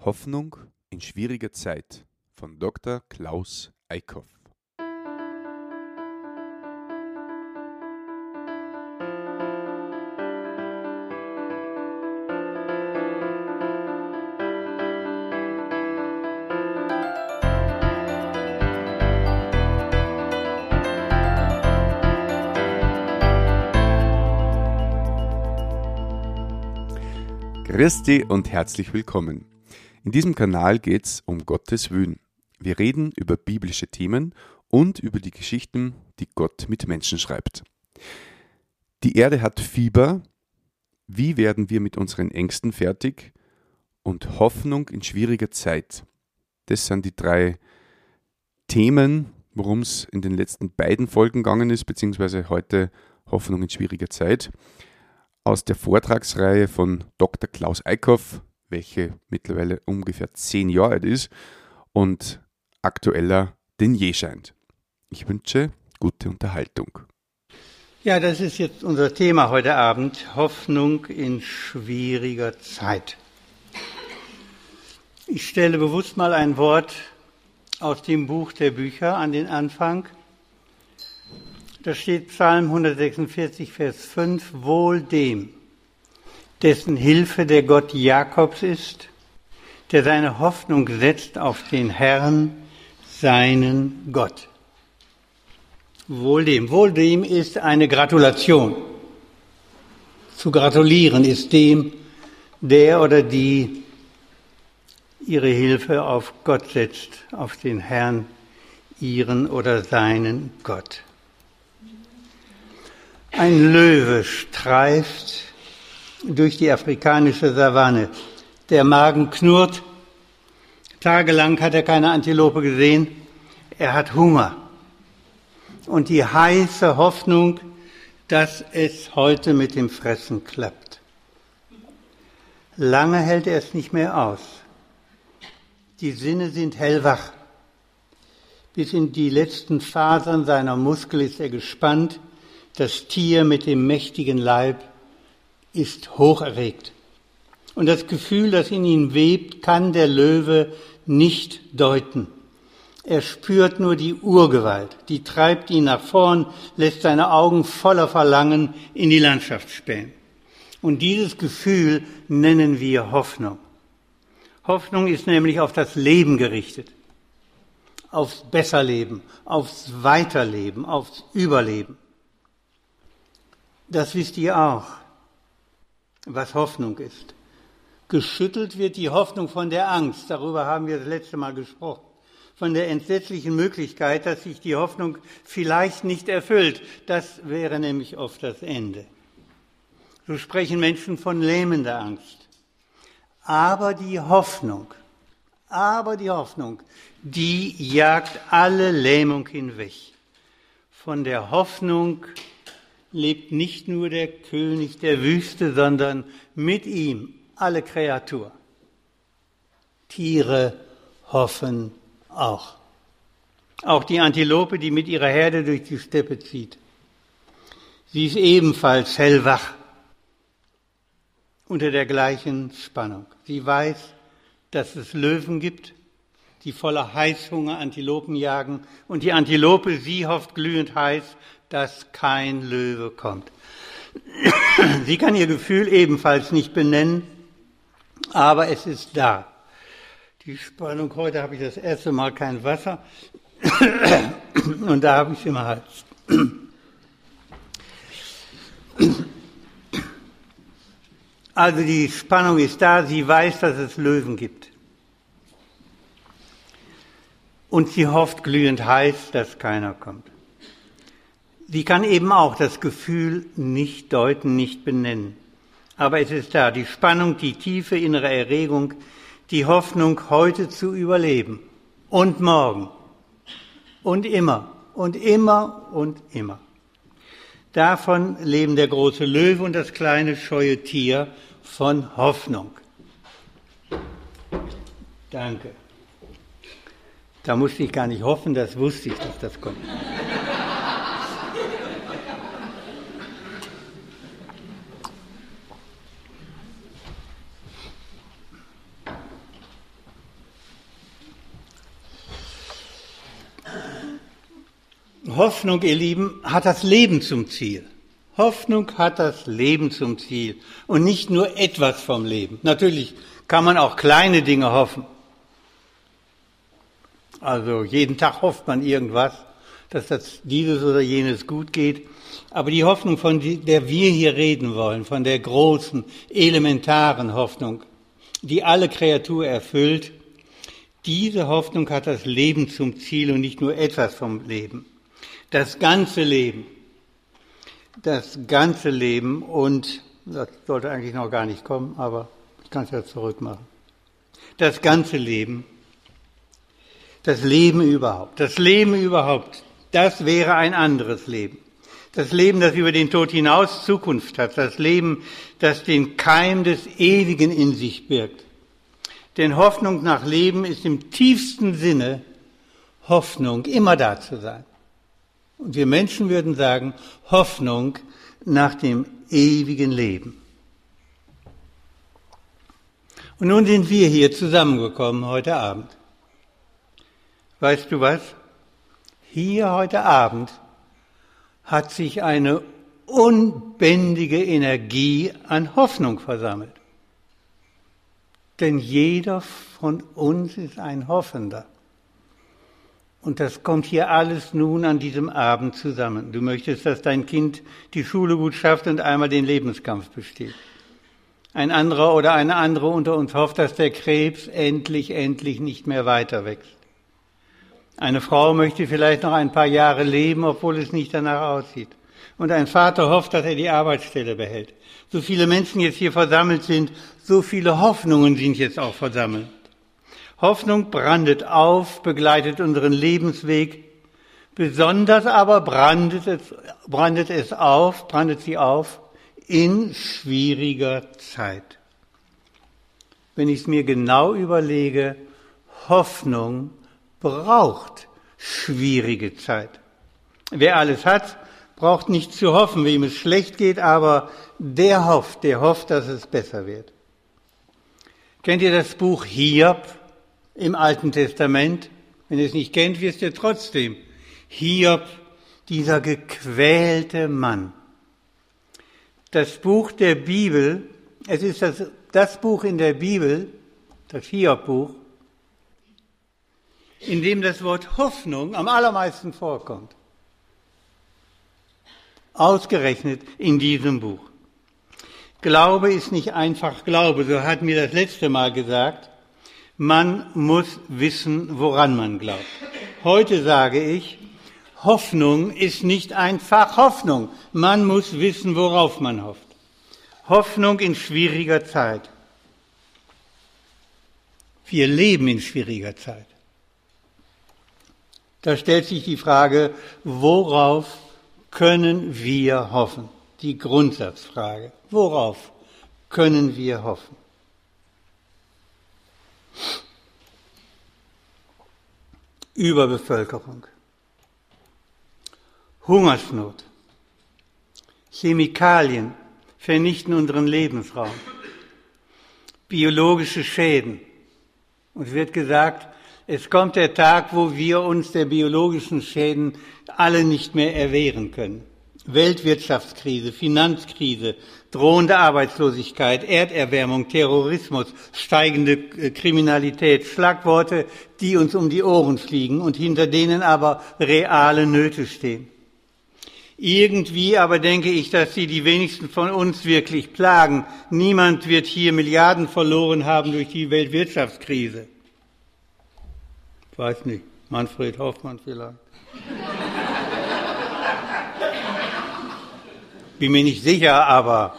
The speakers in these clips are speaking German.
Hoffnung in schwieriger Zeit von Dr. Klaus Eickhoff. Christi und herzlich willkommen. In diesem Kanal geht es um Gottes Willen. Wir reden über biblische Themen und über die Geschichten, die Gott mit Menschen schreibt. Die Erde hat Fieber. Wie werden wir mit unseren Ängsten fertig? Und Hoffnung in schwieriger Zeit. Das sind die drei Themen, worum es in den letzten beiden Folgen gegangen ist, beziehungsweise heute Hoffnung in schwieriger Zeit aus der Vortragsreihe von Dr. Klaus Eickhoff, welche mittlerweile ungefähr zehn Jahre alt ist und aktueller denn je scheint. Ich wünsche gute Unterhaltung. Ja, das ist jetzt unser Thema heute Abend, Hoffnung in schwieriger Zeit. Ich stelle bewusst mal ein Wort aus dem Buch der Bücher an den Anfang. Da steht Psalm 146, Vers 5, Wohl dem, dessen Hilfe der Gott Jakobs ist, der seine Hoffnung setzt auf den Herrn, seinen Gott. Wohl dem. Wohl dem ist eine Gratulation. Zu gratulieren ist dem, der oder die ihre Hilfe auf Gott setzt, auf den Herrn, ihren oder seinen Gott. Ein Löwe streift durch die afrikanische Savanne. Der Magen knurrt. Tagelang hat er keine Antilope gesehen. Er hat Hunger. Und die heiße Hoffnung, dass es heute mit dem Fressen klappt. Lange hält er es nicht mehr aus. Die Sinne sind hellwach. Bis in die letzten Fasern seiner Muskel ist er gespannt das Tier mit dem mächtigen Leib ist hocherregt. Und das Gefühl, das in ihm webt, kann der Löwe nicht deuten. Er spürt nur die Urgewalt, die treibt ihn nach vorn, lässt seine Augen voller Verlangen in die Landschaft spähen. Und dieses Gefühl nennen wir Hoffnung. Hoffnung ist nämlich auf das Leben gerichtet, aufs Besserleben, aufs Weiterleben, aufs Überleben. Das wisst ihr auch, was Hoffnung ist. Geschüttelt wird die Hoffnung von der Angst, darüber haben wir das letzte Mal gesprochen, von der entsetzlichen Möglichkeit, dass sich die Hoffnung vielleicht nicht erfüllt. Das wäre nämlich oft das Ende. So sprechen Menschen von lähmender Angst. Aber die Hoffnung, aber die Hoffnung, die jagt alle Lähmung hinweg. Von der Hoffnung lebt nicht nur der König der Wüste, sondern mit ihm alle Kreatur. Tiere hoffen auch. Auch die Antilope, die mit ihrer Herde durch die Steppe zieht. Sie ist ebenfalls hellwach unter der gleichen Spannung. Sie weiß, dass es Löwen gibt, die voller Heißhunger Antilopen jagen und die Antilope, sie hofft glühend heiß, dass kein Löwe kommt. Sie kann ihr Gefühl ebenfalls nicht benennen, aber es ist da. Die Spannung, heute habe ich das erste Mal kein Wasser und da habe ich es im Hals. Also die Spannung ist da, sie weiß, dass es Löwen gibt. Und sie hofft glühend heiß, dass keiner kommt. Sie kann eben auch das Gefühl nicht deuten, nicht benennen. Aber es ist da, die Spannung, die tiefe innere Erregung, die Hoffnung, heute zu überleben. Und morgen. Und immer. Und immer und immer. Davon leben der große Löwe und das kleine scheue Tier von Hoffnung. Danke. Da musste ich gar nicht hoffen, das wusste ich, dass das kommt. Hoffnung, ihr Lieben, hat das Leben zum Ziel. Hoffnung hat das Leben zum Ziel und nicht nur etwas vom Leben. Natürlich kann man auch kleine Dinge hoffen. Also jeden Tag hofft man irgendwas, dass das dieses oder jenes gut geht. Aber die Hoffnung, von der wir hier reden wollen, von der großen, elementaren Hoffnung, die alle Kreatur erfüllt, diese Hoffnung hat das Leben zum Ziel und nicht nur etwas vom Leben. Das ganze Leben. Das ganze Leben und das sollte eigentlich noch gar nicht kommen, aber ich kann es ja zurückmachen. Das ganze Leben. Das Leben überhaupt. Das Leben überhaupt. Das wäre ein anderes Leben. Das Leben, das über den Tod hinaus Zukunft hat. Das Leben, das den Keim des Ewigen in sich birgt. Denn Hoffnung nach Leben ist im tiefsten Sinne Hoffnung, immer da zu sein. Und wir Menschen würden sagen, Hoffnung nach dem ewigen Leben. Und nun sind wir hier zusammengekommen heute Abend. Weißt du was? Hier heute Abend hat sich eine unbändige Energie an Hoffnung versammelt. Denn jeder von uns ist ein Hoffender. Und das kommt hier alles nun an diesem Abend zusammen. Du möchtest, dass dein Kind die Schule gut schafft und einmal den Lebenskampf besteht. Ein anderer oder eine andere unter uns hofft, dass der Krebs endlich, endlich nicht mehr weiter wächst. Eine Frau möchte vielleicht noch ein paar Jahre leben, obwohl es nicht danach aussieht. Und ein Vater hofft, dass er die Arbeitsstelle behält. So viele Menschen jetzt hier versammelt sind, so viele Hoffnungen sind jetzt auch versammelt. Hoffnung brandet auf, begleitet unseren Lebensweg. Besonders aber brandet es, brandet es auf, brandet sie auf in schwieriger Zeit. Wenn ich es mir genau überlege, Hoffnung braucht schwierige Zeit. Wer alles hat, braucht nicht zu hoffen, wem es schlecht geht, aber der hofft, der hofft, dass es besser wird. Kennt ihr das Buch Hiob im Alten Testament? Wenn ihr es nicht kennt, wisst ihr trotzdem. Hiob, dieser gequälte Mann. Das Buch der Bibel, es ist das, das Buch in der Bibel, das Hiob-Buch, in dem das Wort Hoffnung am allermeisten vorkommt. Ausgerechnet in diesem Buch. Glaube ist nicht einfach Glaube, so hat mir das letzte Mal gesagt. Man muss wissen, woran man glaubt. Heute sage ich, Hoffnung ist nicht einfach Hoffnung. Man muss wissen, worauf man hofft. Hoffnung in schwieriger Zeit. Wir leben in schwieriger Zeit. Da stellt sich die Frage, worauf können wir hoffen? Die Grundsatzfrage. Worauf können wir hoffen? Überbevölkerung, Hungersnot, Chemikalien vernichten unseren Lebensraum, biologische Schäden. Und es wird gesagt, es kommt der Tag, wo wir uns der biologischen Schäden alle nicht mehr erwehren können. Weltwirtschaftskrise, Finanzkrise, drohende Arbeitslosigkeit, Erderwärmung, Terrorismus, steigende Kriminalität, Schlagworte, die uns um die Ohren fliegen und hinter denen aber reale Nöte stehen. Irgendwie aber denke ich, dass sie die wenigsten von uns wirklich plagen. Niemand wird hier Milliarden verloren haben durch die Weltwirtschaftskrise. Ich weiß nicht, Manfred Hoffmann vielleicht. Bin mir nicht sicher, aber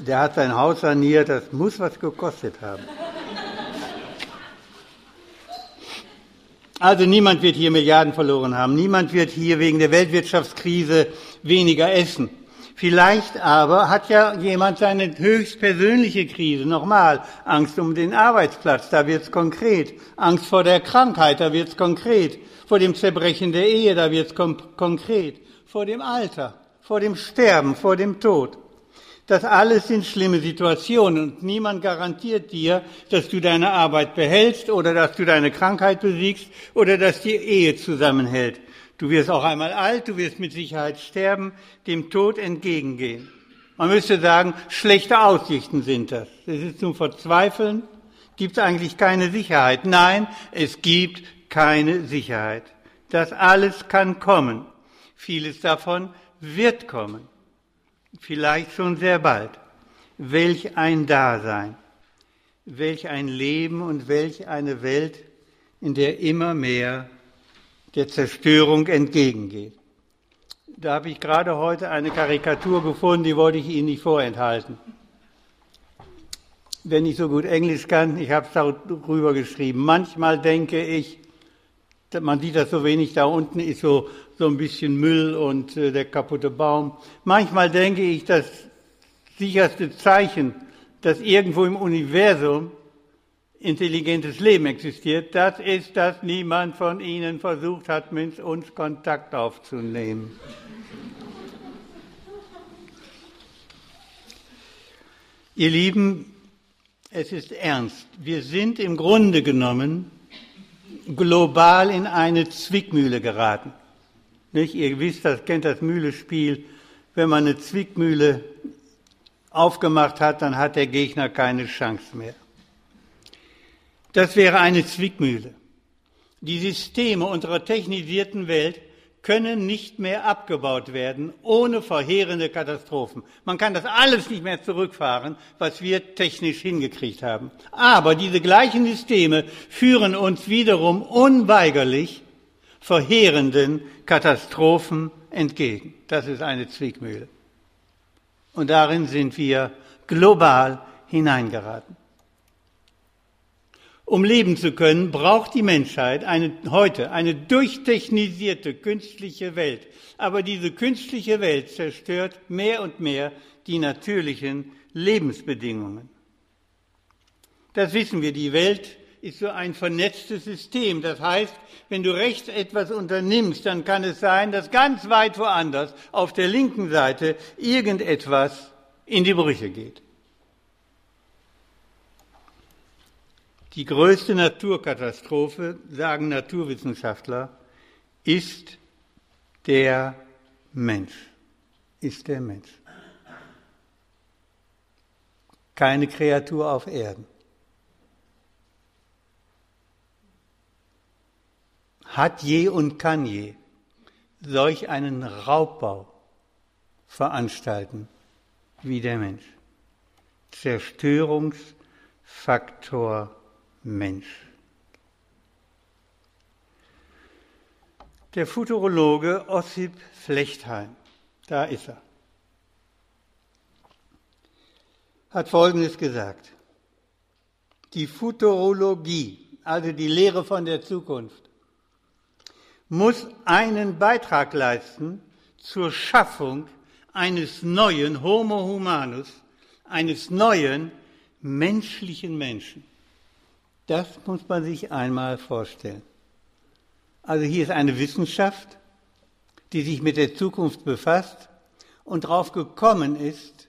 der hat sein Haus saniert, das muss was gekostet haben. Also niemand wird hier Milliarden verloren haben. Niemand wird hier wegen der Weltwirtschaftskrise weniger essen. Vielleicht aber hat ja jemand seine höchstpersönliche Krise. Nochmal, Angst um den Arbeitsplatz, da wird's konkret. Angst vor der Krankheit, da wird's konkret. Vor dem Zerbrechen der Ehe, da wird's konkret. Vor dem Alter, vor dem Sterben, vor dem Tod. Das alles sind schlimme Situationen und niemand garantiert dir, dass du deine Arbeit behältst oder dass du deine Krankheit besiegst oder dass die Ehe zusammenhält. Du wirst auch einmal alt, du wirst mit Sicherheit sterben, dem Tod entgegengehen. Man müsste sagen, schlechte Aussichten sind das. Es ist zum Verzweifeln, gibt es eigentlich keine Sicherheit. Nein, es gibt keine Sicherheit. Das alles kann kommen. Vieles davon wird kommen vielleicht schon sehr bald. Welch ein Dasein, welch ein Leben und welch eine Welt, in der immer mehr der Zerstörung entgegengeht. Da habe ich gerade heute eine Karikatur gefunden, die wollte ich Ihnen nicht vorenthalten. Wenn ich so gut Englisch kann, ich habe es darüber geschrieben. Manchmal denke ich, man sieht das so wenig, da unten ist so so ein bisschen Müll und äh, der kaputte Baum. Manchmal denke ich, das sicherste Zeichen, dass irgendwo im Universum intelligentes Leben existiert, das ist, dass niemand von Ihnen versucht hat, mit uns Kontakt aufzunehmen. Ihr Lieben, es ist ernst. Wir sind im Grunde genommen global in eine Zwickmühle geraten. Nicht? Ihr wisst, das kennt das Mühlespiel. Wenn man eine Zwickmühle aufgemacht hat, dann hat der Gegner keine Chance mehr. Das wäre eine Zwickmühle. Die Systeme unserer technisierten Welt können nicht mehr abgebaut werden ohne verheerende Katastrophen. Man kann das alles nicht mehr zurückfahren, was wir technisch hingekriegt haben. Aber diese gleichen Systeme führen uns wiederum unweigerlich verheerenden Katastrophen entgegen. Das ist eine Zwickmühle. Und darin sind wir global hineingeraten. Um leben zu können, braucht die Menschheit eine, heute eine durchtechnisierte künstliche Welt. Aber diese künstliche Welt zerstört mehr und mehr die natürlichen Lebensbedingungen. Das wissen wir. Die Welt ist so ein vernetztes System. Das heißt, wenn du rechts etwas unternimmst, dann kann es sein, dass ganz weit woanders auf der linken Seite irgendetwas in die Brüche geht. Die größte Naturkatastrophe, sagen Naturwissenschaftler, ist der Mensch. Ist der Mensch. Keine Kreatur auf Erden. Hat je und kann je solch einen Raubbau veranstalten wie der Mensch. Zerstörungsfaktor Mensch. Der Futurologe Ossip Flechtheim, da ist er, hat Folgendes gesagt. Die Futurologie, also die Lehre von der Zukunft, muss einen Beitrag leisten zur Schaffung eines neuen Homo humanus, eines neuen menschlichen Menschen. Das muss man sich einmal vorstellen. Also hier ist eine Wissenschaft, die sich mit der Zukunft befasst und darauf gekommen ist,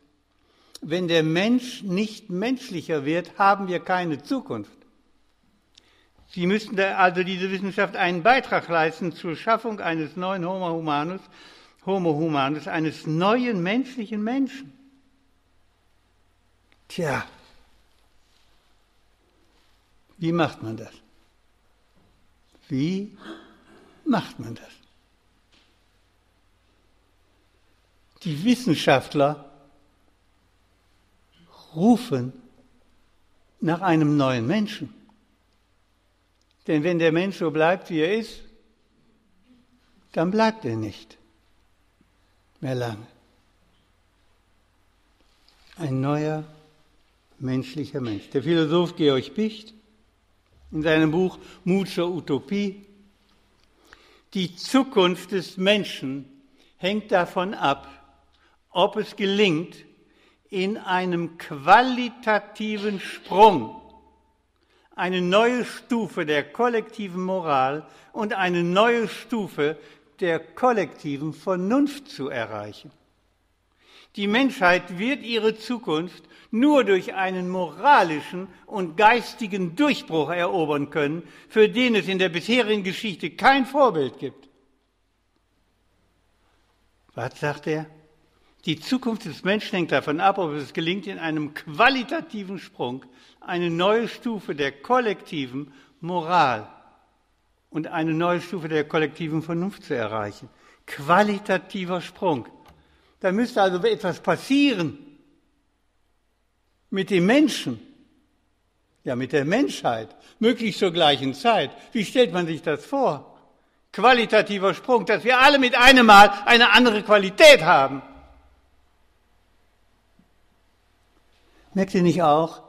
wenn der Mensch nicht menschlicher wird, haben wir keine Zukunft. Sie müssten also diese Wissenschaft einen Beitrag leisten zur Schaffung eines neuen Homo humanus, Homo humanus, eines neuen menschlichen Menschen. Tja, wie macht man das? Wie macht man das? Die Wissenschaftler rufen nach einem neuen Menschen. Denn wenn der Mensch so bleibt, wie er ist, dann bleibt er nicht mehr lange. Ein neuer menschlicher Mensch. Der Philosoph Georg Picht in seinem Buch Mut zur Utopie. Die Zukunft des Menschen hängt davon ab, ob es gelingt, in einem qualitativen Sprung eine neue Stufe der kollektiven Moral und eine neue Stufe der kollektiven Vernunft zu erreichen. Die Menschheit wird ihre Zukunft nur durch einen moralischen und geistigen Durchbruch erobern können, für den es in der bisherigen Geschichte kein Vorbild gibt. Was sagt er? Die Zukunft des Menschen hängt davon ab, ob es gelingt, in einem qualitativen Sprung eine neue Stufe der kollektiven Moral und eine neue Stufe der kollektiven Vernunft zu erreichen. Qualitativer Sprung. Da müsste also etwas passieren mit dem Menschen, ja mit der Menschheit, möglichst zur gleichen Zeit. Wie stellt man sich das vor? Qualitativer Sprung, dass wir alle mit einem Mal eine andere Qualität haben. Merkt ihr nicht auch,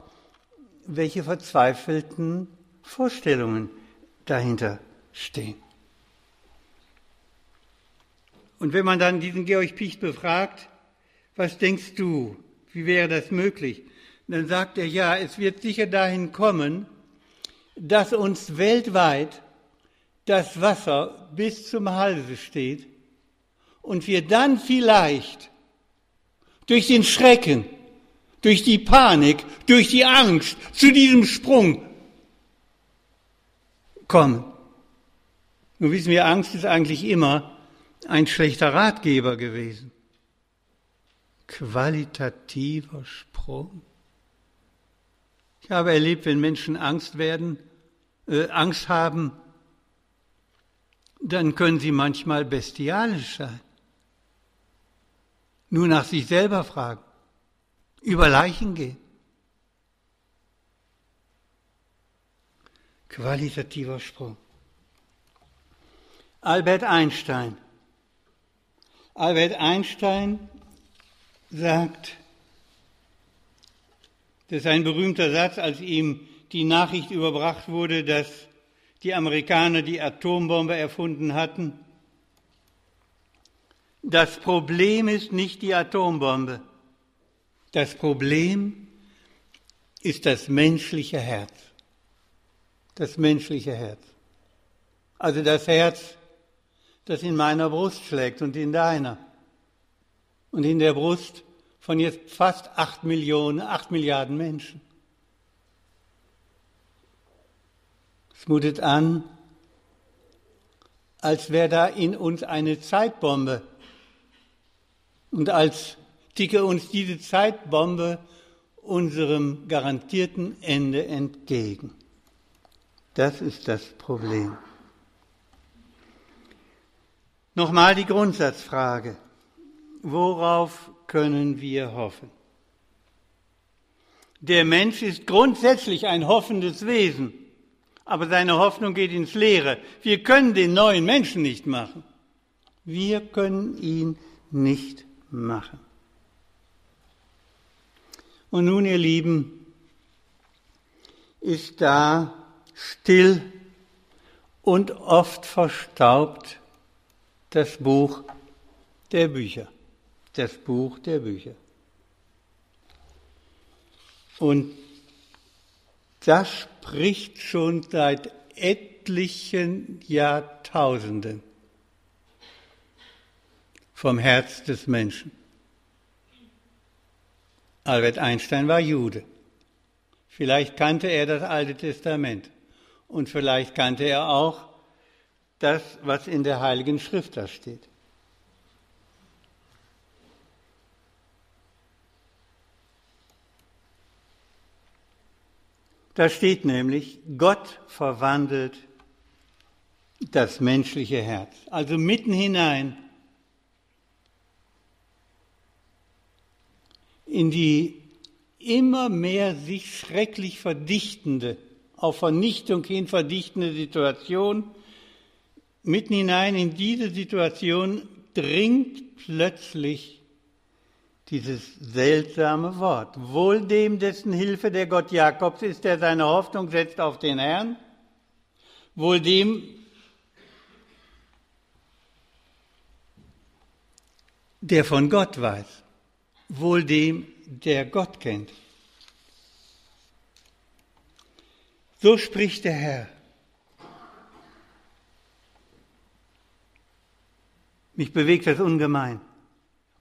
welche verzweifelten Vorstellungen dahinter stehen? Und wenn man dann diesen Georg Picht befragt, was denkst du, wie wäre das möglich? Dann sagt er, ja, es wird sicher dahin kommen, dass uns weltweit das Wasser bis zum Halse steht und wir dann vielleicht durch den Schrecken, durch die Panik, durch die Angst zu diesem Sprung kommen. Nun wissen wir, Angst ist eigentlich immer ein schlechter Ratgeber gewesen. Qualitativer Sprung. Ich habe erlebt, wenn Menschen Angst werden, äh, Angst haben, dann können sie manchmal bestialisch sein. Nur nach sich selber fragen, über Leichen gehen. Qualitativer Sprung. Albert Einstein Albert Einstein sagt, das ist ein berühmter Satz, als ihm die Nachricht überbracht wurde, dass die Amerikaner die Atombombe erfunden hatten. Das Problem ist nicht die Atombombe. Das Problem ist das menschliche Herz. Das menschliche Herz. Also das Herz das in meiner Brust schlägt und in deiner. Und in der Brust von jetzt fast acht Millionen, acht Milliarden Menschen. Es mutet an, als wäre da in uns eine Zeitbombe. Und als ticke uns diese Zeitbombe unserem garantierten Ende entgegen. Das ist das Problem. Nochmal die Grundsatzfrage. Worauf können wir hoffen? Der Mensch ist grundsätzlich ein hoffendes Wesen, aber seine Hoffnung geht ins Leere. Wir können den neuen Menschen nicht machen. Wir können ihn nicht machen. Und nun, ihr Lieben, ist da still und oft verstaubt das Buch der Bücher. Das Buch der Bücher. Und das spricht schon seit etlichen Jahrtausenden vom Herz des Menschen. Albert Einstein war Jude. Vielleicht kannte er das Alte Testament und vielleicht kannte er auch das, was in der Heiligen Schrift da steht. Da steht nämlich, Gott verwandelt das menschliche Herz. Also mitten hinein in die immer mehr sich schrecklich verdichtende, auf Vernichtung hin verdichtende Situation Mitten hinein in diese Situation dringt plötzlich dieses seltsame Wort. Wohl dem, dessen Hilfe der Gott Jakobs ist, der seine Hoffnung setzt auf den Herrn. Wohl dem, der von Gott weiß. Wohl dem, der Gott kennt. So spricht der Herr. Mich bewegt das ungemein.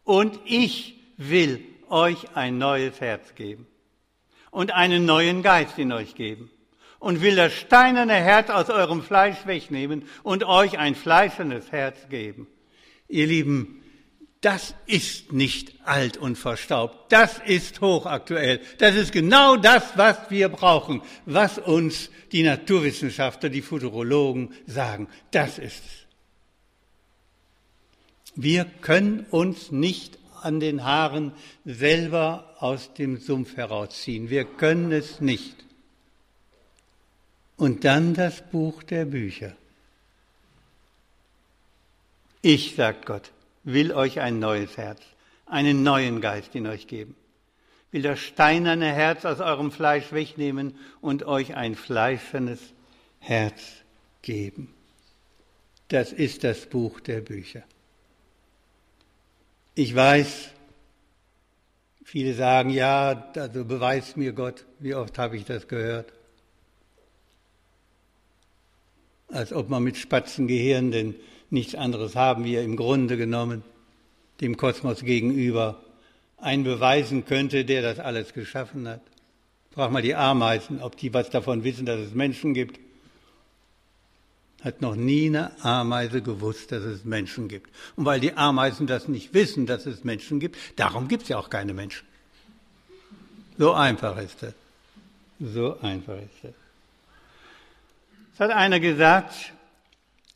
Und ich will euch ein neues Herz geben und einen neuen Geist in euch geben und will das steinerne Herz aus eurem Fleisch wegnehmen und euch ein fleischernes Herz geben. Ihr Lieben, das ist nicht alt und verstaubt. Das ist hochaktuell. Das ist genau das, was wir brauchen, was uns die Naturwissenschaftler, die Futurologen sagen. Das ist es. Wir können uns nicht an den Haaren selber aus dem Sumpf herausziehen. Wir können es nicht. Und dann das Buch der Bücher. Ich, sagt Gott, will euch ein neues Herz, einen neuen Geist in euch geben, will das steinerne Herz aus eurem Fleisch wegnehmen und euch ein fleischernes Herz geben. Das ist das Buch der Bücher. Ich weiß, viele sagen, ja, also beweist mir Gott. Wie oft habe ich das gehört? Als ob man mit Spatzengehirn denn nichts anderes haben wir im Grunde genommen dem Kosmos gegenüber einen beweisen könnte, der das alles geschaffen hat. Frag mal die Ameisen, ob die was davon wissen, dass es Menschen gibt hat noch nie eine Ameise gewusst, dass es Menschen gibt. Und weil die Ameisen das nicht wissen, dass es Menschen gibt, darum gibt es ja auch keine Menschen. So einfach ist das. So einfach ist das. Es hat einer gesagt,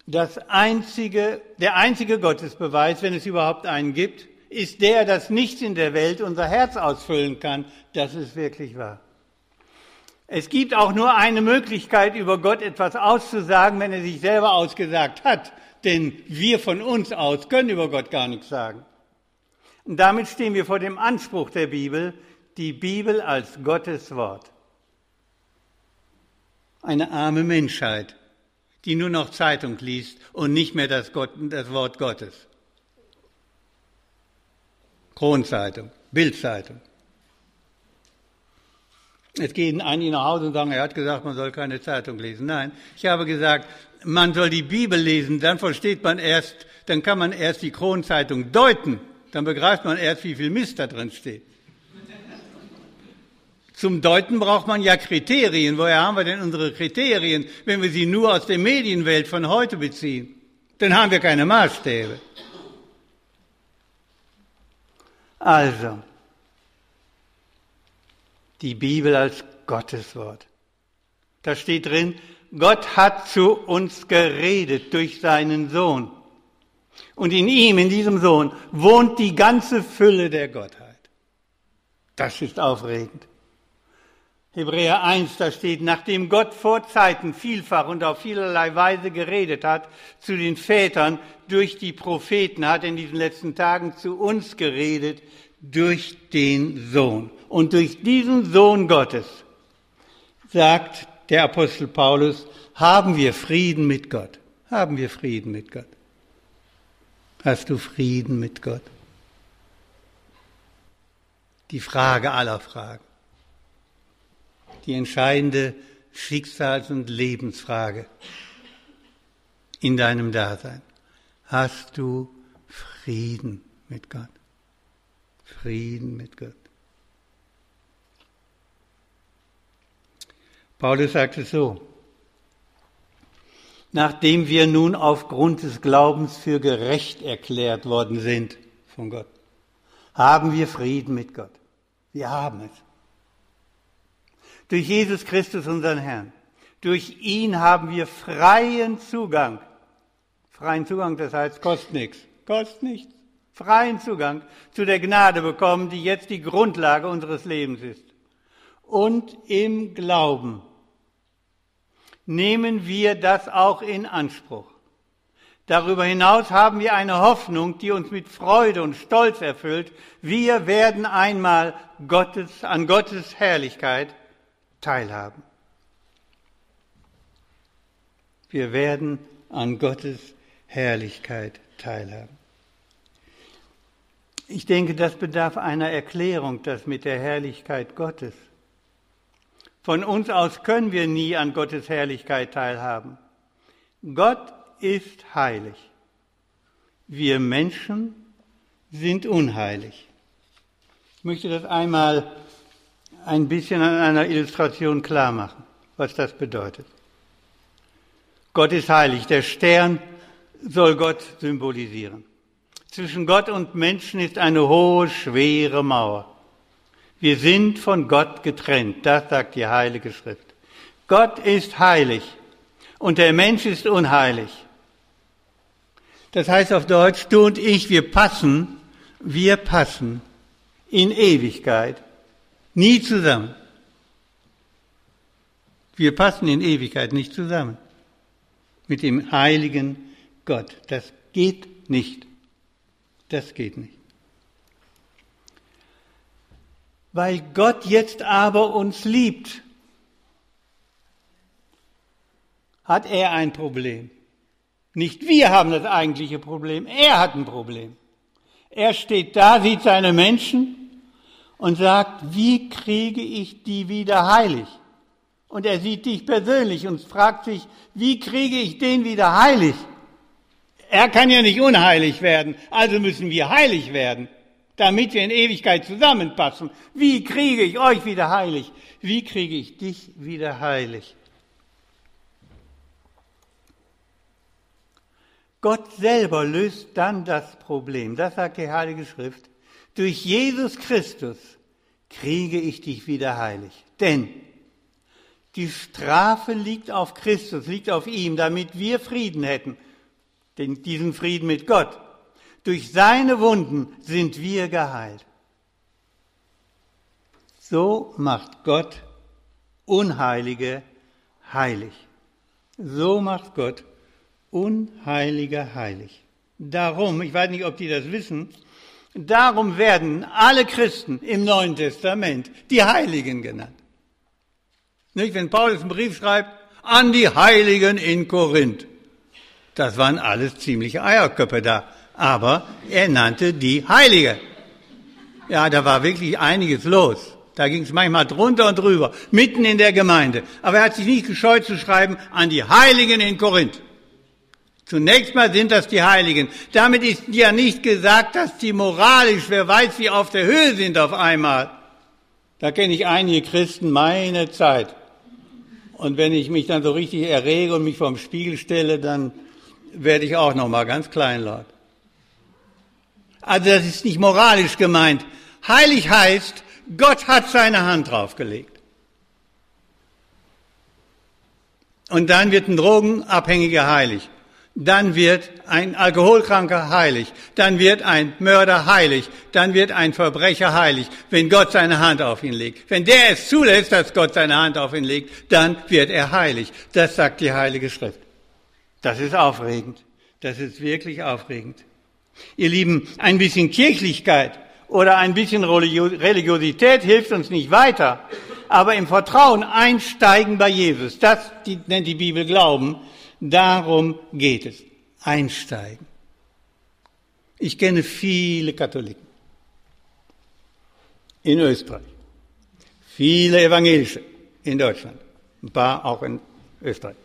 das einzige, der einzige Gottesbeweis, wenn es überhaupt einen gibt, ist der, dass nichts in der Welt unser Herz ausfüllen kann. Das ist wirklich wahr. Es gibt auch nur eine Möglichkeit, über Gott etwas auszusagen, wenn er sich selber ausgesagt hat. Denn wir von uns aus können über Gott gar nichts sagen. Und damit stehen wir vor dem Anspruch der Bibel, die Bibel als Gottes Wort. Eine arme Menschheit, die nur noch Zeitung liest und nicht mehr das, Gott, das Wort Gottes. Kronzeitung, Bildzeitung. Es gehen einige nach Hause und sagen, er hat gesagt, man soll keine Zeitung lesen. Nein, ich habe gesagt, man soll die Bibel lesen, dann versteht man erst, dann kann man erst die Kronzeitung deuten, dann begreift man erst, wie viel Mist da drin steht. Zum Deuten braucht man ja Kriterien. Woher haben wir denn unsere Kriterien, wenn wir sie nur aus der Medienwelt von heute beziehen? Dann haben wir keine Maßstäbe. Also, die Bibel als Gotteswort. Da steht drin, Gott hat zu uns geredet durch seinen Sohn. Und in ihm, in diesem Sohn, wohnt die ganze Fülle der Gottheit. Das ist aufregend. Hebräer 1, da steht, nachdem Gott vor Zeiten vielfach und auf vielerlei Weise geredet hat zu den Vätern durch die Propheten, hat in diesen letzten Tagen zu uns geredet durch den Sohn. Und durch diesen Sohn Gottes, sagt der Apostel Paulus, haben wir Frieden mit Gott. Haben wir Frieden mit Gott. Hast du Frieden mit Gott? Die Frage aller Fragen. Die entscheidende Schicksals- und Lebensfrage in deinem Dasein. Hast du Frieden mit Gott? Frieden mit Gott. Paulus sagt es so, nachdem wir nun aufgrund des Glaubens für gerecht erklärt worden sind von Gott, haben wir Frieden mit Gott. Wir haben es. Durch Jesus Christus, unseren Herrn. Durch ihn haben wir freien Zugang. Freien Zugang, das heißt, kostet nichts. Kostet nichts. Freien Zugang zu der Gnade bekommen, die jetzt die Grundlage unseres Lebens ist. Und im Glauben nehmen wir das auch in Anspruch. Darüber hinaus haben wir eine Hoffnung, die uns mit Freude und Stolz erfüllt. Wir werden einmal Gottes, an Gottes Herrlichkeit teilhaben. Wir werden an Gottes Herrlichkeit teilhaben. Ich denke, das bedarf einer Erklärung, das mit der Herrlichkeit Gottes. Von uns aus können wir nie an Gottes Herrlichkeit teilhaben. Gott ist heilig. Wir Menschen sind unheilig. möchte das einmal ein bisschen an einer Illustration klar machen, was das bedeutet. Gott ist heilig. Der Stern soll Gott symbolisieren. Zwischen Gott und Menschen ist eine hohe, schwere Mauer. Wir sind von Gott getrennt. Das sagt die Heilige Schrift. Gott ist heilig und der Mensch ist unheilig. Das heißt auf Deutsch, du und ich, wir passen, wir passen in Ewigkeit nie zusammen. Wir passen in Ewigkeit nicht zusammen mit dem heiligen Gott. Das geht nicht. Das geht nicht. Weil Gott jetzt aber uns liebt, hat er ein Problem. Nicht wir haben das eigentliche Problem, er hat ein Problem. Er steht da, sieht seine Menschen und sagt, wie kriege ich die wieder heilig? Und er sieht dich persönlich und fragt sich, wie kriege ich den wieder heilig? Er kann ja nicht unheilig werden, also müssen wir heilig werden damit wir in Ewigkeit zusammenpassen. Wie kriege ich euch wieder heilig? Wie kriege ich dich wieder heilig? Gott selber löst dann das Problem. Das sagt die Heilige Schrift. Durch Jesus Christus kriege ich dich wieder heilig. Denn die Strafe liegt auf Christus, liegt auf ihm, damit wir Frieden hätten. Den, diesen Frieden mit Gott. Durch seine Wunden sind wir geheilt. So macht Gott Unheilige heilig. So macht Gott Unheilige heilig. Darum, ich weiß nicht, ob die das wissen, darum werden alle Christen im Neuen Testament die Heiligen genannt. Nicht, wenn Paulus einen Brief schreibt, an die Heiligen in Korinth. Das waren alles ziemliche Eierköpfe da aber er nannte die Heilige. Ja, da war wirklich einiges los. Da ging es manchmal drunter und drüber, mitten in der Gemeinde. Aber er hat sich nicht gescheut zu schreiben an die Heiligen in Korinth. Zunächst mal sind das die Heiligen. Damit ist ja nicht gesagt, dass die moralisch, wer weiß, wie auf der Höhe sind auf einmal. Da kenne ich einige Christen meine Zeit. Und wenn ich mich dann so richtig errege und mich vorm Spiegel stelle, dann werde ich auch noch mal ganz kleinlaut. Also das ist nicht moralisch gemeint. Heilig heißt, Gott hat seine Hand draufgelegt. Und dann wird ein Drogenabhängiger heilig. Dann wird ein Alkoholkranker heilig. Dann wird ein Mörder heilig. Dann wird ein Verbrecher heilig, wenn Gott seine Hand auf ihn legt. Wenn der es zulässt, dass Gott seine Hand auf ihn legt, dann wird er heilig. Das sagt die Heilige Schrift. Das ist aufregend. Das ist wirklich aufregend. Ihr Lieben, ein bisschen Kirchlichkeit oder ein bisschen Religiosität hilft uns nicht weiter, aber im Vertrauen einsteigen bei Jesus, das nennt die Bibel Glauben, darum geht es. Einsteigen. Ich kenne viele Katholiken in Österreich, viele Evangelische in Deutschland, ein paar auch in Österreich.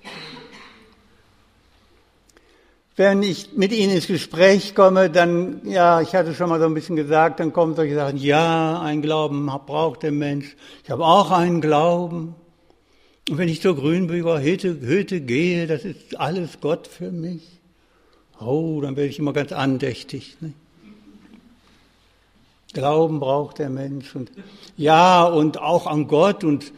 Wenn ich mit Ihnen ins Gespräch komme, dann, ja, ich hatte schon mal so ein bisschen gesagt, dann kommen solche Sachen, ja, ein Glauben braucht der Mensch. Ich habe auch einen Glauben. Und wenn ich zur Grünbüger Hütte, gehe, das ist alles Gott für mich. Oh, dann werde ich immer ganz andächtig. Ne? Glauben braucht der Mensch. Und ja, und auch an Gott. Und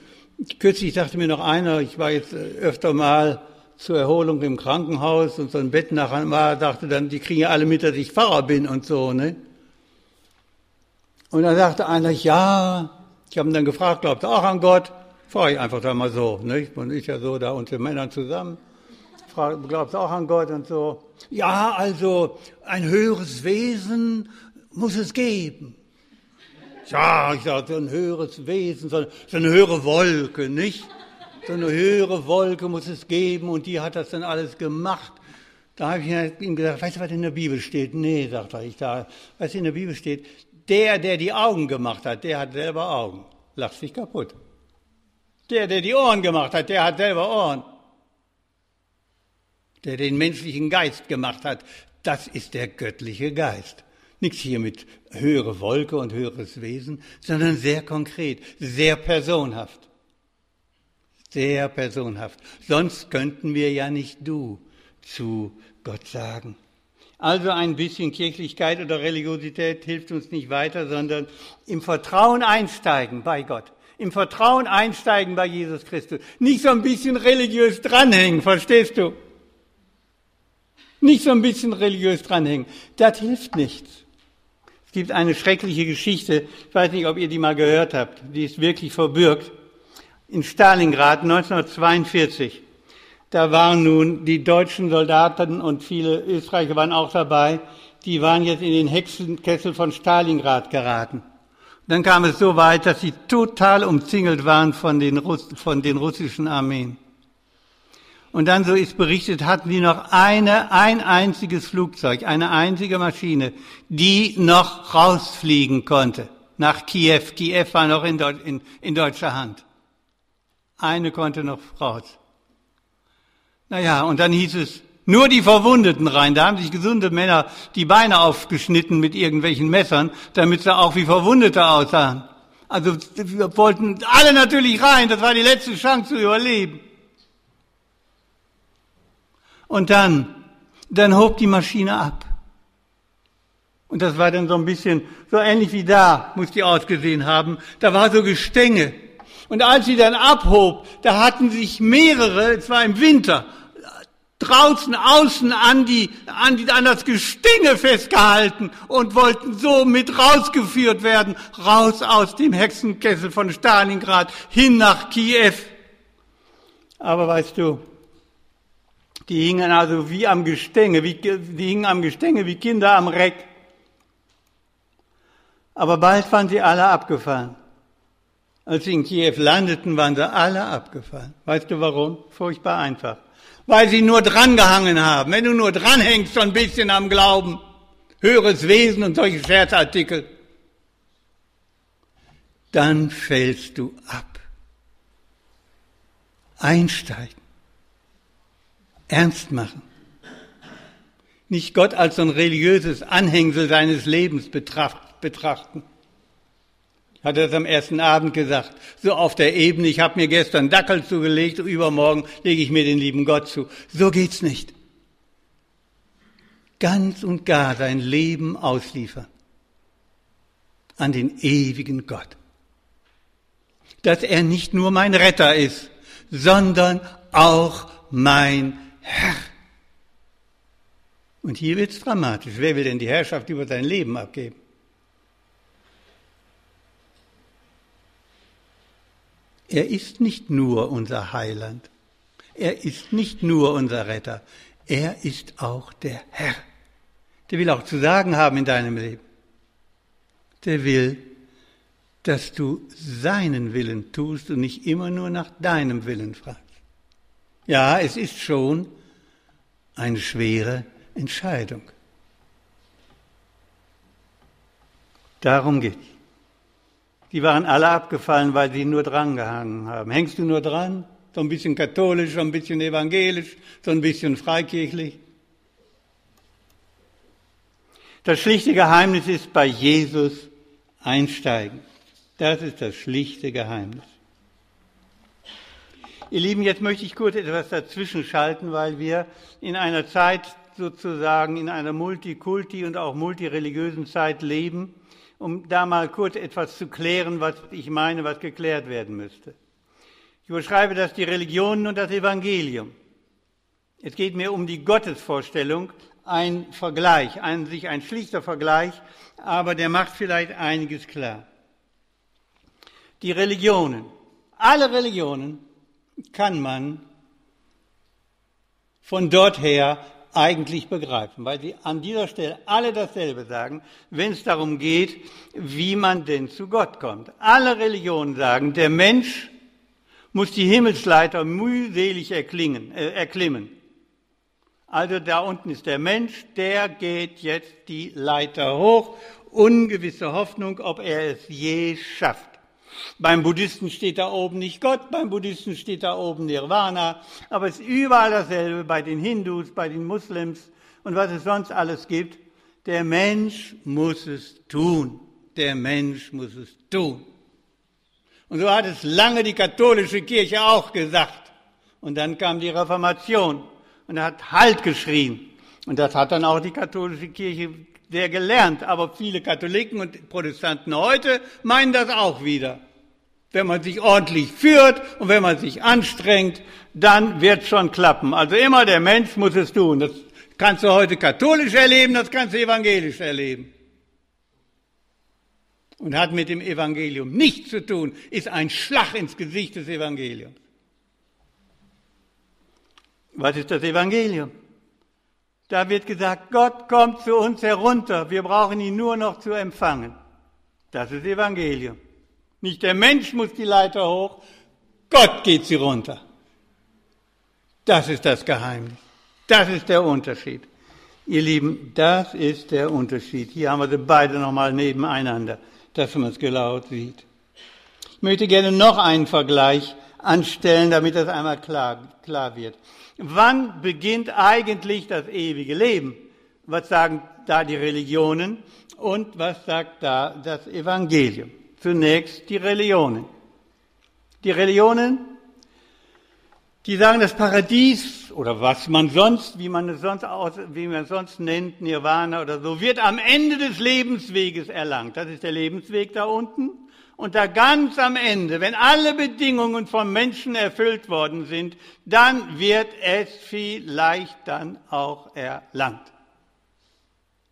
kürzlich sagte mir noch einer, ich war jetzt öfter mal zur Erholung im Krankenhaus und so ein Bett nachher war, dachte dann, die kriegen ja alle mit, dass ich Pfarrer bin und so, ne? Und dann sagte einer, ja, ich habe ihn dann gefragt, glaubt er auch an Gott? Frage ich einfach da mal so, ne? Man ist ja so da unter Männern zusammen. Frage, glaubst du auch an Gott und so? Ja, also ein höheres Wesen muss es geben. Ja, ich sage, so ein höheres Wesen, so eine höhere Wolke, nicht? so eine höhere Wolke muss es geben und die hat das dann alles gemacht. Da habe ich ihm gesagt, weißt du, was in der Bibel steht? Nee, sagt er, ich da, was in der Bibel steht? Der, der die Augen gemacht hat, der hat selber Augen. Lacht sich kaputt. Der, der die Ohren gemacht hat, der hat selber Ohren. Der den menschlichen Geist gemacht hat, das ist der göttliche Geist. Nichts hier mit höhere Wolke und höheres Wesen, sondern sehr konkret, sehr personhaft. Sehr personhaft. Sonst könnten wir ja nicht du zu Gott sagen. Also ein bisschen Kirchlichkeit oder Religiosität hilft uns nicht weiter, sondern im Vertrauen einsteigen bei Gott. Im Vertrauen einsteigen bei Jesus Christus. Nicht so ein bisschen religiös dranhängen, verstehst du? Nicht so ein bisschen religiös dranhängen. Das hilft nichts. Es gibt eine schreckliche Geschichte, ich weiß nicht, ob ihr die mal gehört habt, die ist wirklich verbürgt. In Stalingrad 1942 da waren nun die deutschen Soldaten und viele Österreicher waren auch dabei, die waren jetzt in den Hexenkessel von Stalingrad geraten. Dann kam es so weit, dass sie total umzingelt waren von den, Russ von den russischen Armeen. Und dann, so ist berichtet, hatten die noch eine, ein einziges Flugzeug, eine einzige Maschine, die noch rausfliegen konnte nach Kiew. Kiew war noch in, in, in deutscher Hand. Eine konnte noch raus. Naja, und dann hieß es, nur die Verwundeten rein. Da haben sich gesunde Männer die Beine aufgeschnitten mit irgendwelchen Messern, damit sie auch wie Verwundete aussahen. Also wir wollten alle natürlich rein, das war die letzte Chance zu überleben. Und dann, dann hob die Maschine ab. Und das war dann so ein bisschen, so ähnlich wie da, muss die ausgesehen haben. Da war so Gestänge. Und als sie dann abhob, da hatten sich mehrere, es war im Winter, draußen außen an die, an die, an das Gestinge festgehalten und wollten so mit rausgeführt werden, raus aus dem Hexenkessel von Stalingrad hin nach Kiew. Aber weißt du, die hingen also wie am Gestänge, wie, die hingen am Gestänge wie Kinder am Reck. Aber bald waren sie alle abgefallen. Als sie in Kiew landeten, waren sie alle abgefallen. Weißt du warum? Furchtbar einfach. Weil sie nur drangehangen haben. Wenn du nur dranhängst, so ein bisschen am Glauben, höheres Wesen und solche Scherzartikel, dann fällst du ab. Einsteigen. Ernst machen. Nicht Gott als so ein religiöses Anhängsel seines Lebens betrachten hat er es am ersten Abend gesagt. So auf der Ebene, ich habe mir gestern Dackel zugelegt, übermorgen lege ich mir den lieben Gott zu. So geht's nicht. Ganz und gar sein Leben ausliefern an den ewigen Gott. Dass er nicht nur mein Retter ist, sondern auch mein Herr. Und hier wird's dramatisch. Wer will denn die Herrschaft über sein Leben abgeben? Er ist nicht nur unser Heiland. Er ist nicht nur unser Retter. Er ist auch der Herr. Der will auch zu sagen haben in deinem Leben. Der will, dass du seinen Willen tust und nicht immer nur nach deinem Willen fragst. Ja, es ist schon eine schwere Entscheidung. Darum geht's. Die waren alle abgefallen, weil sie nur dran gehangen haben. Hängst du nur dran? So ein bisschen katholisch, so ein bisschen evangelisch, so ein bisschen freikirchlich. Das schlichte Geheimnis ist bei Jesus einsteigen. Das ist das schlichte Geheimnis. Ihr Lieben, jetzt möchte ich kurz etwas dazwischen schalten, weil wir in einer Zeit sozusagen, in einer Multikulti und auch multireligiösen Zeit leben, um da mal kurz etwas zu klären, was ich meine, was geklärt werden müsste. Ich überschreibe das die Religionen und das Evangelium. Es geht mir um die Gottesvorstellung, ein Vergleich, ein, sich ein schlichter Vergleich, aber der macht vielleicht einiges klar. Die Religionen, alle Religionen kann man von dort her eigentlich begreifen, weil sie an dieser Stelle alle dasselbe sagen, wenn es darum geht, wie man denn zu Gott kommt. Alle Religionen sagen, der Mensch muss die Himmelsleiter mühselig erklingen, äh, erklimmen. Also da unten ist der Mensch, der geht jetzt die Leiter hoch, ungewisse Hoffnung, ob er es je schafft. Beim Buddhisten steht da oben nicht Gott, beim Buddhisten steht da oben Nirvana, aber es ist überall dasselbe, bei den Hindus, bei den Muslims und was es sonst alles gibt. Der Mensch muss es tun. Der Mensch muss es tun. Und so hat es lange die katholische Kirche auch gesagt. Und dann kam die Reformation und hat Halt geschrien. Und das hat dann auch die katholische Kirche sehr gelernt. Aber viele Katholiken und Protestanten heute meinen das auch wieder. Wenn man sich ordentlich führt und wenn man sich anstrengt, dann wird schon klappen. Also immer der Mensch muss es tun. Das kannst du heute katholisch erleben, das kannst du evangelisch erleben. Und hat mit dem Evangelium nichts zu tun, ist ein Schlag ins Gesicht des Evangeliums. Was ist das Evangelium? Da wird gesagt, Gott kommt zu uns herunter, wir brauchen ihn nur noch zu empfangen. Das ist Evangelium. Nicht der Mensch muss die Leiter hoch, Gott geht sie runter. Das ist das Geheimnis. Das ist der Unterschied. Ihr Lieben, das ist der Unterschied. Hier haben wir sie beide nochmal nebeneinander, dass man es gelaut sieht. Ich möchte gerne noch einen Vergleich anstellen, damit das einmal klar, klar wird. Wann beginnt eigentlich das ewige Leben? Was sagen da die Religionen und was sagt da das Evangelium? Zunächst die Religionen. Die Religionen, die sagen, das Paradies oder was man sonst, wie man es sonst, aus, wie man es sonst nennt, Nirvana oder so, wird am Ende des Lebensweges erlangt. Das ist der Lebensweg da unten. Und da ganz am Ende, wenn alle Bedingungen vom Menschen erfüllt worden sind, dann wird es vielleicht dann auch erlangt.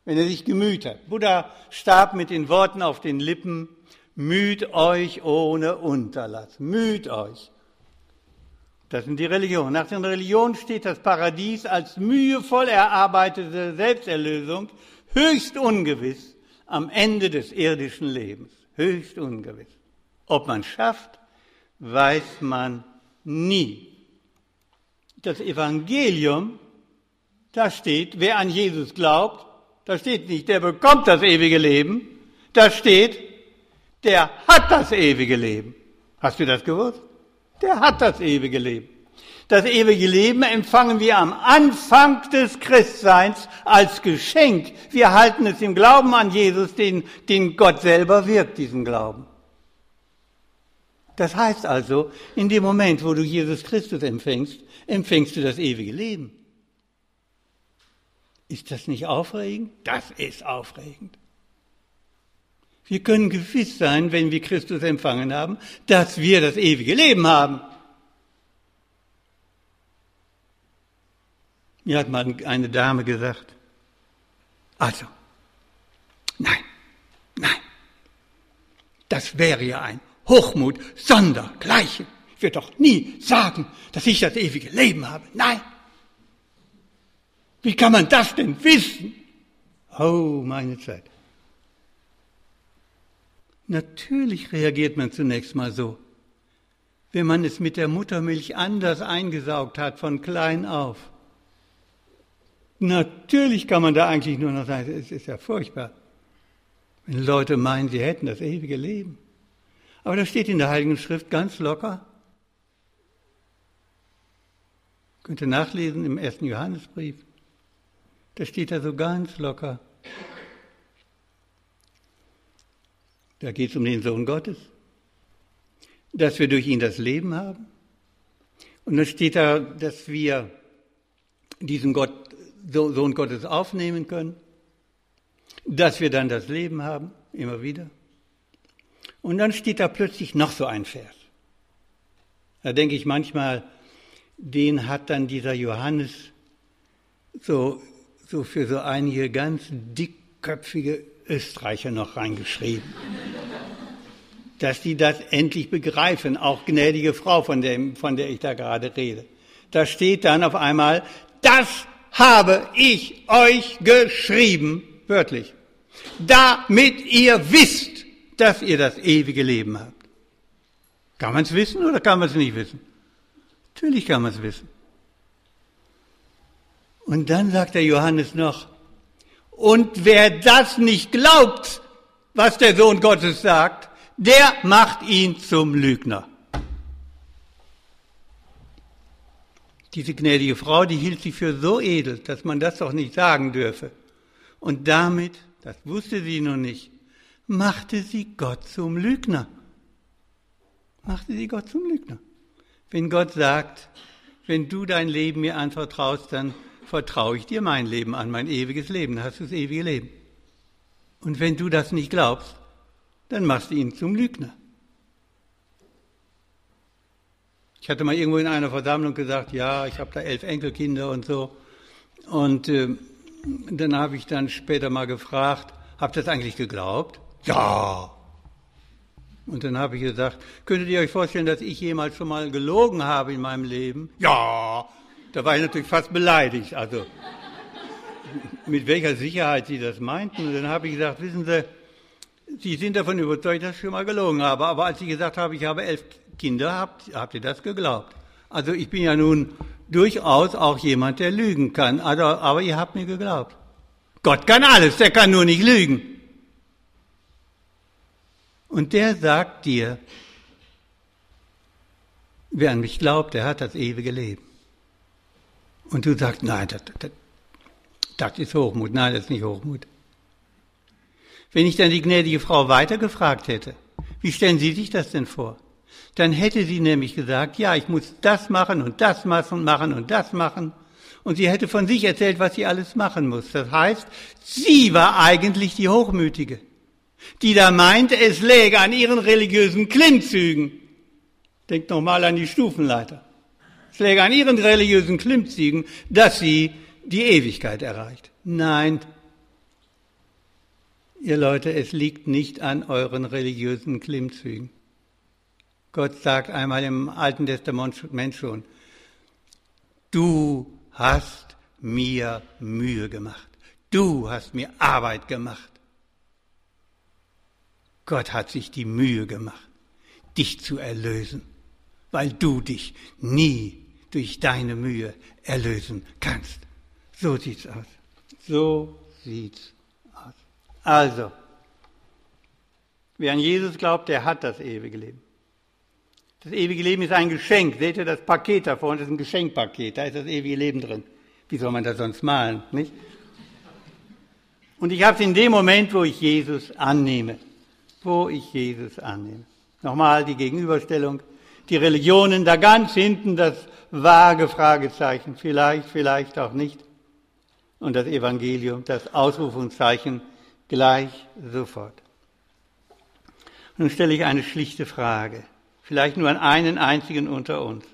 Wenn er sich gemüht hat. Buddha starb mit den Worten auf den Lippen, müht euch ohne Unterlass, müht euch. Das sind die Religionen. Nach den Religionen steht das Paradies als mühevoll erarbeitete Selbsterlösung höchst ungewiss am Ende des irdischen Lebens höchst ungewiss. Ob man schafft, weiß man nie. Das Evangelium, da steht, wer an Jesus glaubt, da steht nicht, der bekommt das ewige Leben, da steht, der hat das ewige Leben. Hast du das gewusst? Der hat das ewige Leben. Das ewige Leben empfangen wir am Anfang des Christseins als Geschenk. Wir halten es im Glauben an Jesus, den, den Gott selber wirkt, diesen Glauben. Das heißt also, in dem Moment, wo du Jesus Christus empfängst, empfängst du das ewige Leben. Ist das nicht aufregend? Das ist aufregend. Wir können gewiss sein, wenn wir Christus empfangen haben, dass wir das ewige Leben haben. Mir hat mal eine Dame gesagt, also, nein, nein, das wäre ja ein Hochmut sondergleichen. Ich würde doch nie sagen, dass ich das ewige Leben habe. Nein. Wie kann man das denn wissen? Oh, meine Zeit. Natürlich reagiert man zunächst mal so. Wenn man es mit der Muttermilch anders eingesaugt hat von klein auf. Natürlich kann man da eigentlich nur noch sagen, es ist ja furchtbar, wenn Leute meinen, sie hätten das ewige Leben. Aber das steht in der Heiligen Schrift ganz locker. Könnt ihr nachlesen im ersten Johannesbrief. Da steht da so ganz locker. Da geht es um den Sohn Gottes, dass wir durch ihn das Leben haben. Und dann steht da, dass wir diesen Gott Sohn Gottes aufnehmen können, dass wir dann das Leben haben, immer wieder. Und dann steht da plötzlich noch so ein Vers. Da denke ich manchmal, den hat dann dieser Johannes so, so für so einige ganz dickköpfige Österreicher noch reingeschrieben. Dass die das endlich begreifen, auch gnädige Frau, von der, von der ich da gerade rede. Da steht dann auf einmal, das habe ich euch geschrieben, wörtlich, damit ihr wisst, dass ihr das ewige Leben habt. Kann man es wissen oder kann man es nicht wissen? Natürlich kann man es wissen. Und dann sagt der Johannes noch, und wer das nicht glaubt, was der Sohn Gottes sagt, der macht ihn zum Lügner. Diese gnädige Frau, die hielt sie für so edel, dass man das doch nicht sagen dürfe. Und damit, das wusste sie noch nicht, machte sie Gott zum Lügner. Machte sie Gott zum Lügner. Wenn Gott sagt, wenn du dein Leben mir anvertraust, dann vertraue ich dir mein Leben an, mein ewiges Leben, dann hast du das ewige Leben. Und wenn du das nicht glaubst, dann machst du ihn zum Lügner. Ich hatte mal irgendwo in einer Versammlung gesagt, ja, ich habe da elf Enkelkinder und so. Und äh, dann habe ich dann später mal gefragt, habt ihr das eigentlich geglaubt? Ja. Und dann habe ich gesagt, könntet ihr euch vorstellen, dass ich jemals schon mal gelogen habe in meinem Leben? Ja. Da war ich natürlich fast beleidigt. Also mit welcher Sicherheit Sie das meinten. Und dann habe ich gesagt, wissen Sie, Sie sind davon überzeugt, dass ich schon mal gelogen habe. Aber als ich gesagt habe, ich habe elf Kinder, habt, habt ihr das geglaubt? Also ich bin ja nun durchaus auch jemand, der lügen kann. Also, aber ihr habt mir geglaubt. Gott kann alles, der kann nur nicht lügen. Und der sagt dir, wer an mich glaubt, der hat das ewige Leben. Und du sagst, nein, das, das, das ist Hochmut. Nein, das ist nicht Hochmut. Wenn ich dann die gnädige Frau weitergefragt hätte, wie stellen Sie sich das denn vor? Dann hätte sie nämlich gesagt, ja, ich muss das machen und das machen, machen und das machen. Und sie hätte von sich erzählt, was sie alles machen muss. Das heißt, sie war eigentlich die Hochmütige die da meinte, es läge an ihren religiösen Klimmzügen. Denkt nochmal an die Stufenleiter. Es läge an ihren religiösen Klimmzügen, dass sie die Ewigkeit erreicht. Nein, ihr Leute, es liegt nicht an euren religiösen Klimmzügen. Gott sagt einmal im Alten Testament schon, du hast mir Mühe gemacht. Du hast mir Arbeit gemacht. Gott hat sich die Mühe gemacht, dich zu erlösen, weil du dich nie durch deine Mühe erlösen kannst. So sieht's aus. So sieht's aus. Also, wer an Jesus glaubt, der hat das ewige Leben. Das ewige Leben ist ein Geschenk. Seht ihr das Paket da vorne? Das ist ein Geschenkpaket. Da ist das ewige Leben drin. Wie soll man das sonst malen, nicht? Und ich habe es in dem Moment, wo ich Jesus annehme wo ich Jesus annehme. Nochmal die Gegenüberstellung. Die Religionen da ganz hinten das vage Fragezeichen. Vielleicht, vielleicht auch nicht. Und das Evangelium, das Ausrufungszeichen gleich sofort. Nun stelle ich eine schlichte Frage. Vielleicht nur an einen einzigen unter uns.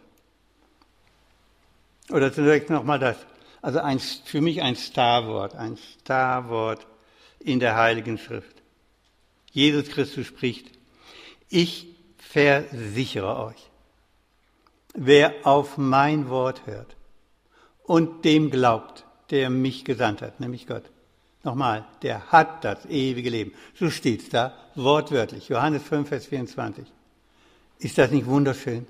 Oder zunächst nochmal das. Also ein, für mich ein Starwort, ein Starwort in der Heiligen Schrift. Jesus Christus spricht, ich versichere euch, wer auf mein Wort hört und dem glaubt, der mich gesandt hat, nämlich Gott. Nochmal, der hat das ewige Leben. So steht's da, wortwörtlich. Johannes 5, Vers 24. Ist das nicht wunderschön?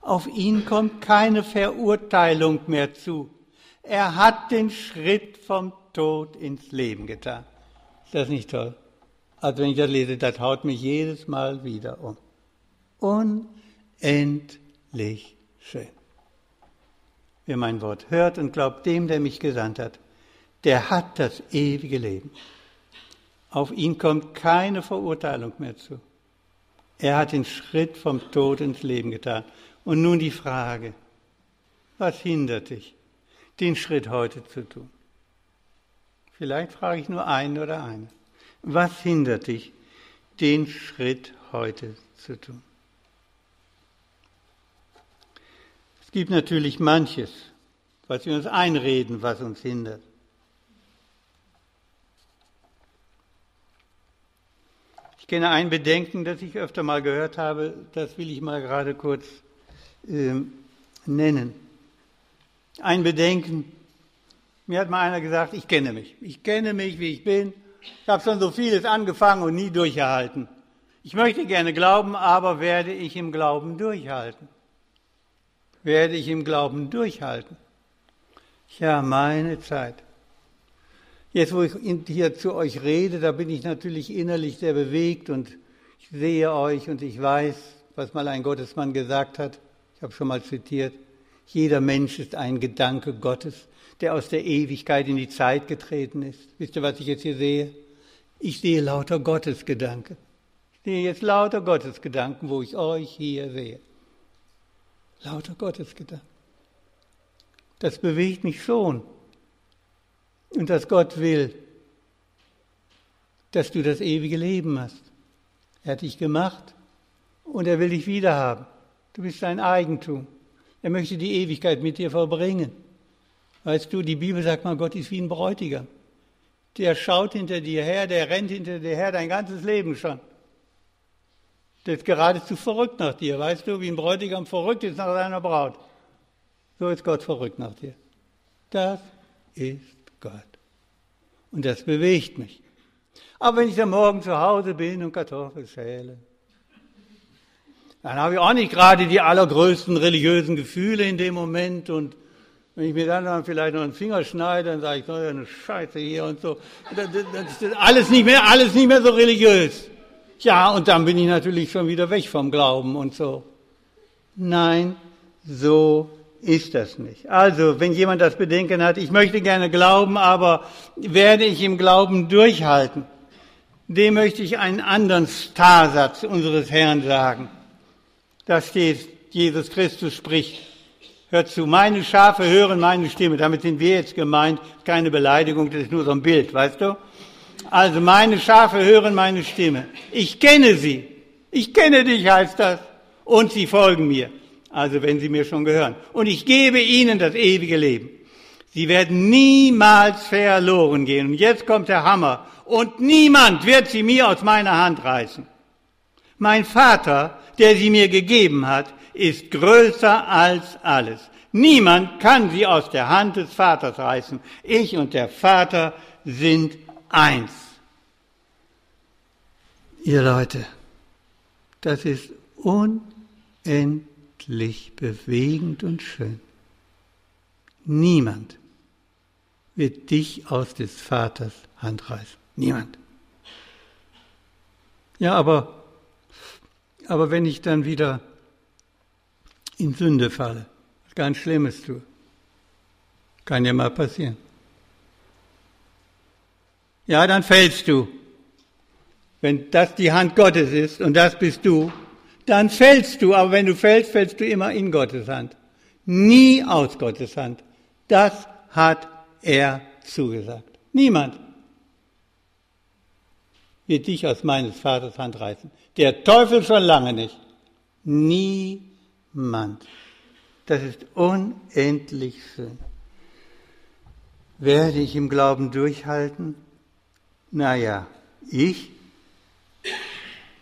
Auf ihn kommt keine Verurteilung mehr zu. Er hat den Schritt vom Tod ins Leben getan. Ist das nicht toll? Also wenn ich das lese, das haut mich jedes Mal wieder um. Unendlich schön. Wer mein Wort hört und glaubt dem, der mich gesandt hat, der hat das ewige Leben. Auf ihn kommt keine Verurteilung mehr zu. Er hat den Schritt vom Tod ins Leben getan. Und nun die Frage, was hindert dich, den Schritt heute zu tun? Vielleicht frage ich nur einen oder eine. Was hindert dich, den Schritt heute zu tun? Es gibt natürlich manches, was wir uns einreden, was uns hindert. Kenne ein Bedenken, das ich öfter mal gehört habe, das will ich mal gerade kurz äh, nennen. Ein Bedenken, mir hat mal einer gesagt, ich kenne mich, ich kenne mich, wie ich bin, ich habe schon so vieles angefangen und nie durchgehalten. Ich möchte gerne glauben, aber werde ich im Glauben durchhalten? Werde ich im Glauben durchhalten? Ja, meine Zeit. Jetzt, wo ich hier zu euch rede, da bin ich natürlich innerlich sehr bewegt und ich sehe euch und ich weiß, was mal ein Gottesmann gesagt hat. Ich habe schon mal zitiert. Jeder Mensch ist ein Gedanke Gottes, der aus der Ewigkeit in die Zeit getreten ist. Wisst ihr, was ich jetzt hier sehe? Ich sehe lauter Gottesgedanken. Ich sehe jetzt lauter Gottesgedanken, wo ich euch hier sehe. Lauter Gottesgedanken. Das bewegt mich schon. Und dass Gott will, dass du das ewige Leben hast. Er hat dich gemacht und er will dich wiederhaben. Du bist sein Eigentum. Er möchte die Ewigkeit mit dir verbringen. Weißt du, die Bibel sagt mal, Gott ist wie ein Bräutigam. Der schaut hinter dir her, der rennt hinter dir her dein ganzes Leben schon. Der ist geradezu verrückt nach dir. Weißt du, wie ein Bräutigam verrückt ist nach seiner Braut. So ist Gott verrückt nach dir. Das ist Gott. Und das bewegt mich. Aber wenn ich dann morgen zu Hause bin und Kartoffeln schäle, dann habe ich auch nicht gerade die allergrößten religiösen Gefühle in dem Moment und wenn ich mir dann, dann vielleicht noch einen Finger schneide, dann sage ich, so eine Scheiße hier und so. Das ist alles nicht mehr, alles nicht mehr so religiös. Ja, und dann bin ich natürlich schon wieder weg vom Glauben und so. Nein, so ist das nicht. Also, wenn jemand das Bedenken hat, ich möchte gerne glauben, aber werde ich im Glauben durchhalten, dem möchte ich einen anderen Starsatz unseres Herrn sagen. Da steht, Jesus Christus spricht, hört zu, meine Schafe hören meine Stimme. Damit sind wir jetzt gemeint, keine Beleidigung, das ist nur so ein Bild, weißt du? Also meine Schafe hören meine Stimme. Ich kenne sie. Ich kenne dich, heißt das. Und sie folgen mir. Also wenn sie mir schon gehören. Und ich gebe ihnen das ewige Leben. Sie werden niemals verloren gehen. Und jetzt kommt der Hammer. Und niemand wird sie mir aus meiner Hand reißen. Mein Vater, der sie mir gegeben hat, ist größer als alles. Niemand kann sie aus der Hand des Vaters reißen. Ich und der Vater sind eins. Ihr Leute, das ist unendlich bewegend und schön. Niemand wird dich aus des Vaters Hand reißen. Niemand. Ja, aber, aber wenn ich dann wieder in Sünde falle, was ganz Schlimmes tue, kann ja mal passieren. Ja, dann fällst du. Wenn das die Hand Gottes ist und das bist du, dann fällst du. Aber wenn du fällst, fällst du immer in Gottes Hand. Nie aus Gottes Hand. Das hat er zugesagt. Niemand wird dich aus meines Vaters Hand reißen. Der Teufel schon lange nicht. Niemand. Das ist unendlich schön. Werde ich im Glauben durchhalten? Naja, ich?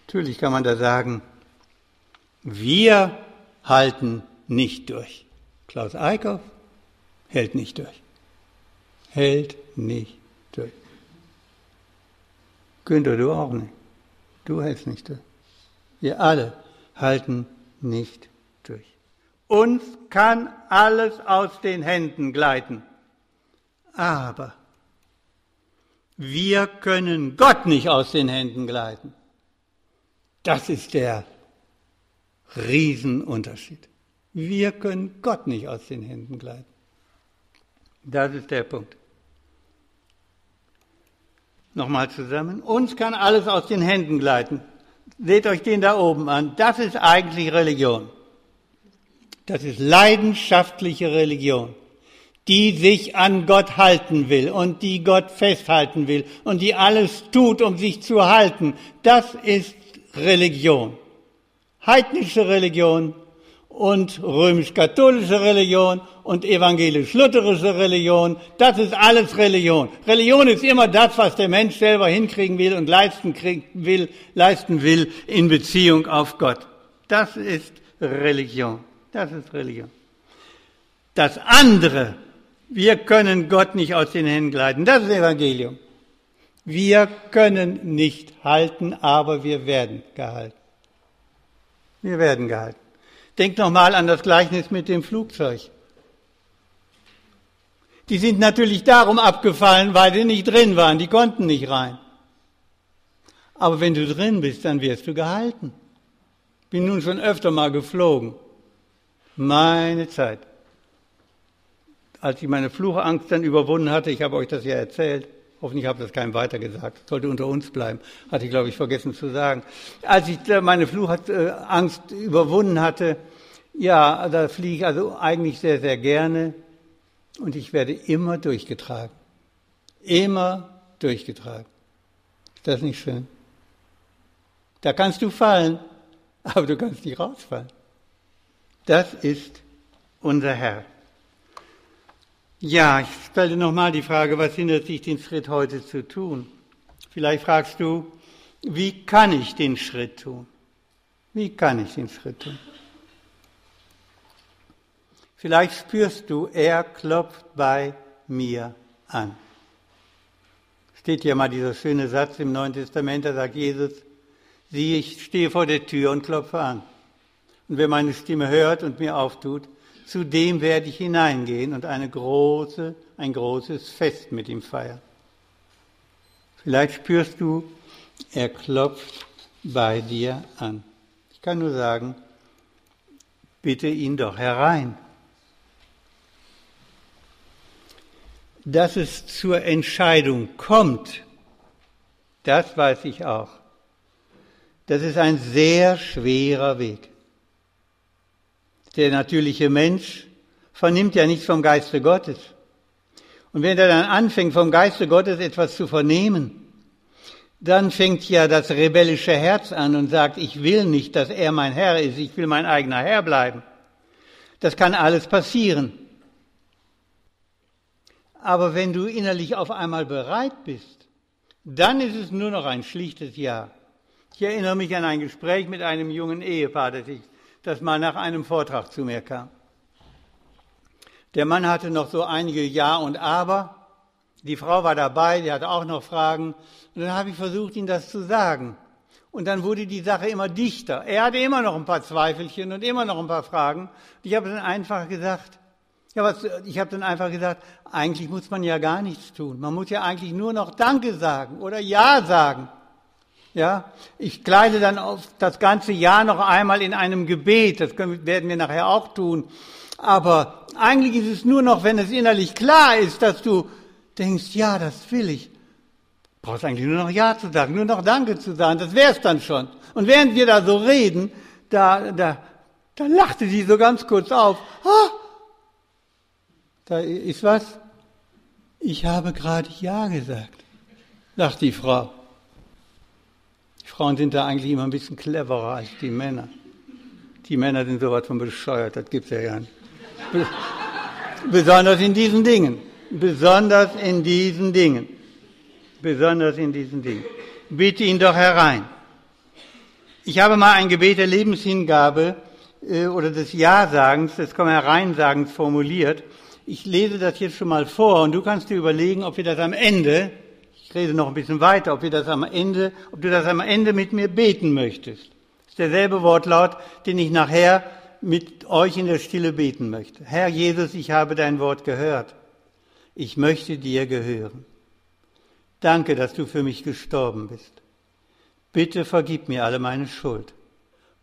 Natürlich kann man da sagen, wir halten nicht durch. Klaus Eickhoff hält nicht durch. Hält nicht durch. Günther, du auch nicht. Du hältst nicht durch. Wir alle halten nicht durch. Uns kann alles aus den Händen gleiten. Aber wir können Gott nicht aus den Händen gleiten. Das ist der Riesenunterschied. Wir können Gott nicht aus den Händen gleiten. Das ist der Punkt. Nochmal zusammen. Uns kann alles aus den Händen gleiten. Seht euch den da oben an. Das ist eigentlich Religion. Das ist leidenschaftliche Religion die sich an Gott halten will und die Gott festhalten will und die alles tut, um sich zu halten. Das ist Religion. Heidnische Religion und römisch-katholische Religion und evangelisch-lutherische Religion, das ist alles Religion. Religion ist immer das, was der Mensch selber hinkriegen will und leisten will, leisten will in Beziehung auf Gott. Das ist Religion. Das ist Religion. Das andere wir können Gott nicht aus den Händen gleiten. Das ist Evangelium. Wir können nicht halten, aber wir werden gehalten. Wir werden gehalten. Denk nochmal an das Gleichnis mit dem Flugzeug. Die sind natürlich darum abgefallen, weil sie nicht drin waren. Die konnten nicht rein. Aber wenn du drin bist, dann wirst du gehalten. Bin nun schon öfter mal geflogen. Meine Zeit. als ich meine Fluchangst dann überwunden hatte, ich habe euch das ja erzählt, hoffentlich habe das keinem weitergesagt, sollte unter uns bleiben, hatte ich glaube ich vergessen zu sagen. Als ich meine Fluchangst überwunden hatte, ja, da fliege ich also eigentlich sehr, sehr gerne und ich werde immer durchgetragen. Immer durchgetragen. Ist das nicht schön? Da kannst du fallen, aber du kannst nicht rausfallen. Das ist unser Herr. Ja, ich stelle nochmal die Frage, was hindert sich, den Schritt heute zu tun? Vielleicht fragst du, wie kann ich den Schritt tun? Wie kann ich den Schritt tun? Vielleicht spürst du, er klopft bei mir an. Steht ja mal dieser schöne Satz im Neuen Testament, da sagt Jesus, sieh, ich stehe vor der Tür und klopfe an. Und wer meine Stimme hört und mir auftut, zu dem werde ich hineingehen und eine große, ein großes Fest mit ihm feiern. Vielleicht spürst du, er klopft bei dir an. Ich kann nur sagen, bitte ihn doch herein. Dass es zur Entscheidung kommt, das weiß ich auch. Das ist ein sehr schwerer Weg. Der natürliche Mensch vernimmt ja nichts vom Geiste Gottes. Und wenn er dann anfängt, vom Geiste Gottes etwas zu vernehmen, dann fängt ja das rebellische Herz an und sagt, ich will nicht, dass er mein Herr ist, ich will mein eigener Herr bleiben. Das kann alles passieren. Aber wenn du innerlich auf einmal bereit bist, dann ist es nur noch ein schlichtes Ja. Ich erinnere mich an ein Gespräch mit einem jungen Ehepaar, das, ich, das mal nach einem Vortrag zu mir kam. Der Mann hatte noch so einige Ja und Aber. Die Frau war dabei, die hatte auch noch Fragen. Und dann habe ich versucht, ihm das zu sagen. Und dann wurde die Sache immer dichter. Er hatte immer noch ein paar Zweifelchen und immer noch ein paar Fragen. Und ich habe dann einfach gesagt, ja, was, ich habe dann einfach gesagt, eigentlich muss man ja gar nichts tun. Man muss ja eigentlich nur noch Danke sagen oder Ja sagen. Ja, ich kleide dann auf das ganze Jahr noch einmal in einem Gebet. Das können, werden wir nachher auch tun. Aber eigentlich ist es nur noch, wenn es innerlich klar ist, dass du denkst, ja, das will ich. Brauchst eigentlich nur noch Ja zu sagen, nur noch Danke zu sagen. Das wär's dann schon. Und während wir da so reden, da, da, da lachte sie so ganz kurz auf. Ah, da ist was? Ich habe gerade Ja gesagt, lacht die Frau. Frauen sind da eigentlich immer ein bisschen cleverer als die Männer. Die Männer sind sowas von bescheuert, das gibt's ja gar nicht. Besonders in diesen Dingen. Besonders in diesen Dingen. Besonders in diesen Dingen. Bitte ihn doch herein. Ich habe mal ein Gebet der Lebenshingabe äh, oder des Ja-Sagens, des Komm-Hereinsagens formuliert. Ich lese das jetzt schon mal vor und du kannst dir überlegen, ob wir das am Ende ich rede noch ein bisschen weiter, ob, wir das am Ende, ob du das am Ende mit mir beten möchtest. Das ist derselbe Wortlaut, den ich nachher mit euch in der Stille beten möchte. Herr Jesus, ich habe dein Wort gehört. Ich möchte dir gehören. Danke, dass du für mich gestorben bist. Bitte vergib mir alle meine Schuld.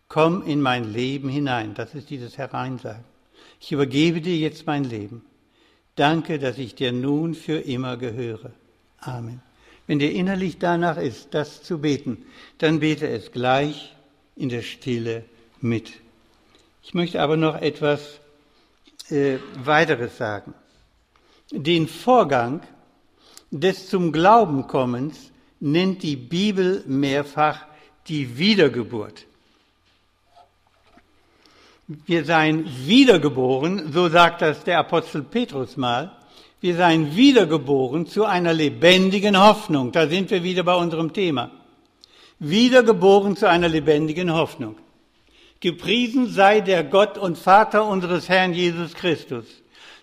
Komm in mein Leben hinein. Das ist dieses Hereinsagen. Ich übergebe dir jetzt mein Leben. Danke, dass ich dir nun für immer gehöre. Amen. Wenn dir innerlich danach ist, das zu beten, dann bete es gleich in der Stille mit. Ich möchte aber noch etwas äh, weiteres sagen. Den Vorgang des zum Glauben kommens nennt die Bibel mehrfach die Wiedergeburt. Wir seien wiedergeboren, so sagt das der Apostel Petrus mal, wir seien wiedergeboren zu einer lebendigen Hoffnung. Da sind wir wieder bei unserem Thema. Wiedergeboren zu einer lebendigen Hoffnung. Gepriesen sei der Gott und Vater unseres Herrn Jesus Christus,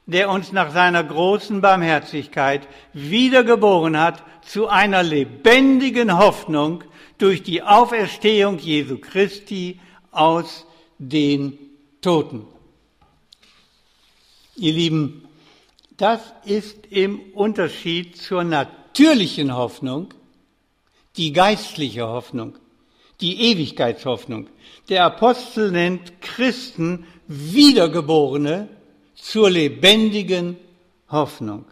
der uns nach seiner großen Barmherzigkeit wiedergeboren hat zu einer lebendigen Hoffnung durch die Auferstehung Jesu Christi aus den Toten. Ihr Lieben, das ist im Unterschied zur natürlichen Hoffnung die geistliche Hoffnung, die Ewigkeitshoffnung. Der Apostel nennt Christen Wiedergeborene zur lebendigen Hoffnung.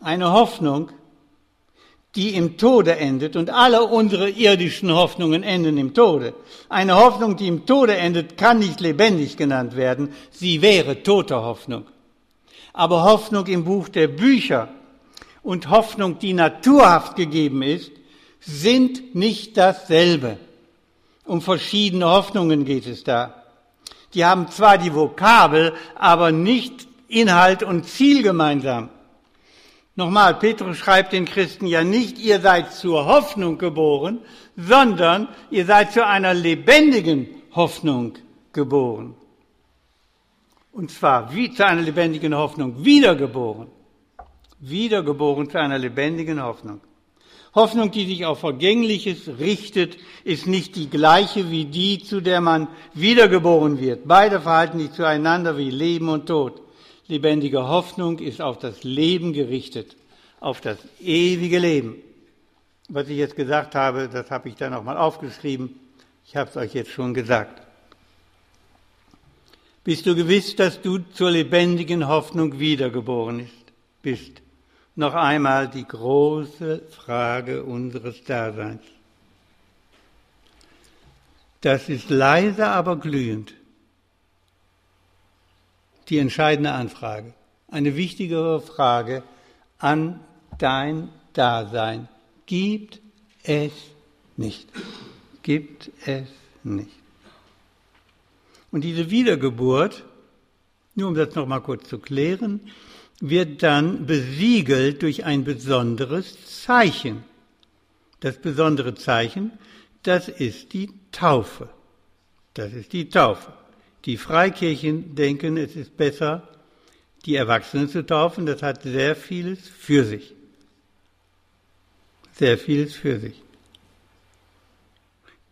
Eine Hoffnung, die im Tode endet und alle unsere irdischen Hoffnungen enden im Tode. Eine Hoffnung, die im Tode endet, kann nicht lebendig genannt werden. Sie wäre tote Hoffnung. Aber Hoffnung im Buch der Bücher und Hoffnung, die naturhaft gegeben ist, sind nicht dasselbe. Um verschiedene Hoffnungen geht es da. Die haben zwar die Vokabel, aber nicht Inhalt und Ziel gemeinsam. Nochmal, Petrus schreibt den Christen ja nicht, ihr seid zur Hoffnung geboren, sondern ihr seid zu einer lebendigen Hoffnung geboren. Und zwar wie zu einer lebendigen Hoffnung wiedergeboren. Wiedergeboren zu einer lebendigen Hoffnung. Hoffnung, die sich auf Vergängliches richtet, ist nicht die gleiche wie die, zu der man wiedergeboren wird. Beide verhalten sich zueinander wie Leben und Tod. Lebendige Hoffnung ist auf das Leben gerichtet, auf das ewige Leben. Was ich jetzt gesagt habe, das habe ich dann nochmal aufgeschrieben. Ich habe es euch jetzt schon gesagt. Bist du gewiss, dass du zur lebendigen Hoffnung wiedergeboren bist? Noch einmal die große Frage unseres Daseins. Das ist leise, aber glühend die entscheidende Anfrage, eine wichtigere Frage an dein Dasein. Gibt es nicht. Gibt es nicht. Und diese Wiedergeburt, nur um das nochmal kurz zu klären, wird dann besiegelt durch ein besonderes Zeichen. Das besondere Zeichen, das ist die Taufe. Das ist die Taufe. Die Freikirchen denken, es ist besser, die Erwachsenen zu taufen. Das hat sehr vieles für sich. Sehr vieles für sich.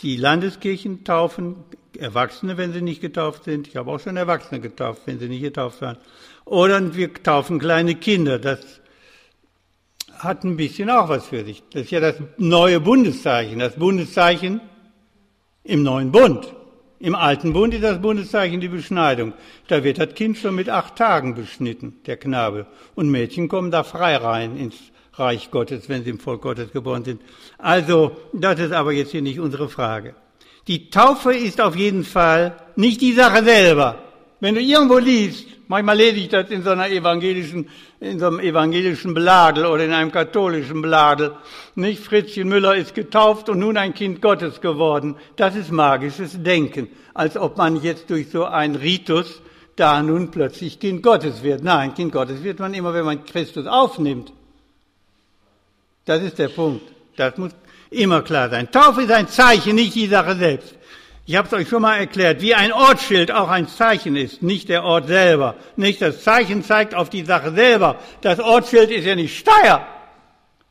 Die Landeskirchen taufen Erwachsene, wenn sie nicht getauft sind. Ich habe auch schon Erwachsene getauft, wenn sie nicht getauft waren. Oder wir taufen kleine Kinder. Das hat ein bisschen auch was für sich. Das ist ja das neue Bundeszeichen, das Bundeszeichen im neuen Bund. Im alten Bund ist das Bundeszeichen die Beschneidung. Da wird das Kind schon mit acht Tagen beschnitten, der Knabe. Und Mädchen kommen da frei rein ins Reich Gottes, wenn sie im Volk Gottes geboren sind. Also, das ist aber jetzt hier nicht unsere Frage. Die Taufe ist auf jeden Fall nicht die Sache selber. Wenn du irgendwo liest, manchmal lese ich das in so einer evangelischen, in so einem evangelischen Bladel oder in einem katholischen Bladel, nicht? Fritzchen Müller ist getauft und nun ein Kind Gottes geworden. Das ist magisches Denken. Als ob man jetzt durch so einen Ritus da nun plötzlich Kind Gottes wird. Nein, Kind Gottes wird man immer, wenn man Christus aufnimmt. Das ist der Punkt. Das muss immer klar sein. Taufe ist ein Zeichen, nicht die Sache selbst. Ich habe es euch schon mal erklärt, wie ein Ortsschild auch ein Zeichen ist, nicht der Ort selber. Nicht das Zeichen zeigt auf die Sache selber. Das Ortsschild ist ja nicht Steyr.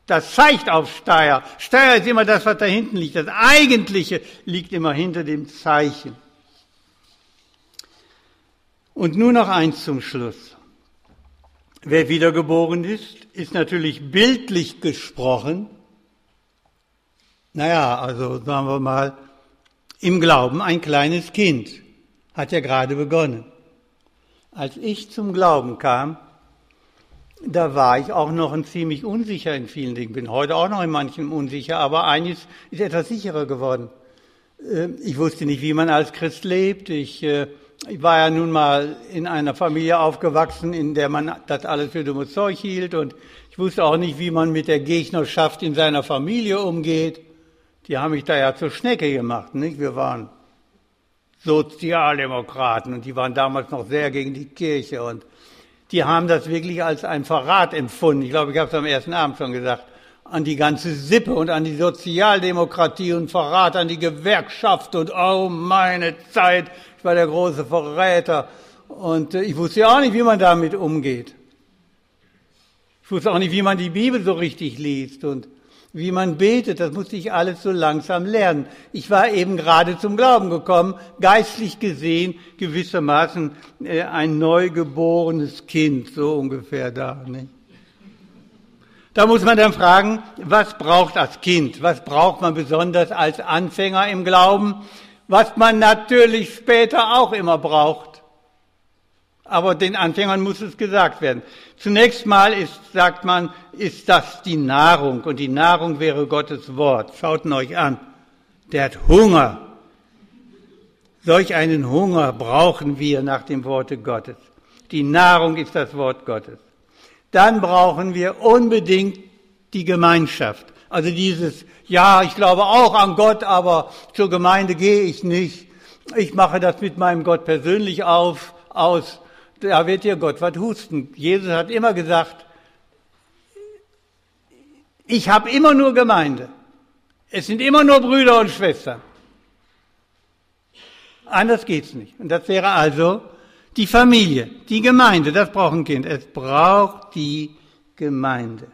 Das zeigt auf Steyr. Steyr ist immer das, was da hinten liegt. Das Eigentliche liegt immer hinter dem Zeichen. Und nur noch eins zum Schluss. Wer wiedergeboren ist, ist natürlich bildlich gesprochen. Naja, also sagen wir mal, im Glauben ein kleines Kind, hat ja gerade begonnen. Als ich zum Glauben kam, da war ich auch noch ein ziemlich unsicher in vielen Dingen, bin heute auch noch in manchem unsicher, aber eines ist etwas sicherer geworden. Äh, ich wusste nicht, wie man als Christ lebt. Ich, äh, ich war ja nun mal in einer Familie aufgewachsen, in der man das alles für dummes Zeug hielt und ich wusste auch nicht, wie man mit der Gegnerschaft in seiner Familie umgeht. Die haben mich da ja zur Schnecke gemacht, nicht? Wir waren Sozialdemokraten und die waren damals noch sehr gegen die Kirche und die haben das wirklich als ein Verrat empfunden. Ich glaube, ich habe es am ersten Abend schon gesagt an die ganze Sippe und an die Sozialdemokratie und Verrat an die Gewerkschaft und oh meine Zeit, ich war der große Verräter und äh, ich wusste ja auch nicht, wie man damit umgeht. Ich wusste auch nicht, wie man die Bibel so richtig liest und wie man betet, das musste ich alles so langsam lernen. Ich war eben gerade zum Glauben gekommen, geistlich gesehen gewissermaßen äh, ein neugeborenes Kind, so ungefähr da. Nicht? Da muss man dann fragen, was braucht das Kind? Was braucht man besonders als Anfänger im Glauben? Was man natürlich später auch immer braucht. Aber den Anfängern muss es gesagt werden. Zunächst mal ist, sagt man, ist das die Nahrung und die Nahrung wäre Gottes Wort. Schaut ihn euch an. Der hat Hunger. Solch einen Hunger brauchen wir nach dem Worte Gottes. Die Nahrung ist das Wort Gottes. Dann brauchen wir unbedingt die Gemeinschaft. Also dieses, ja, ich glaube auch an Gott, aber zur Gemeinde gehe ich nicht. Ich mache das mit meinem Gott persönlich auf, aus. Da wird dir Gott was husten. Jesus hat immer gesagt, ich habe immer nur Gemeinde. Es sind immer nur Brüder und Schwestern. Anders geht's nicht. Und das wäre also die Familie, die Gemeinde. Das braucht ein Kind. Es braucht die Gemeinde.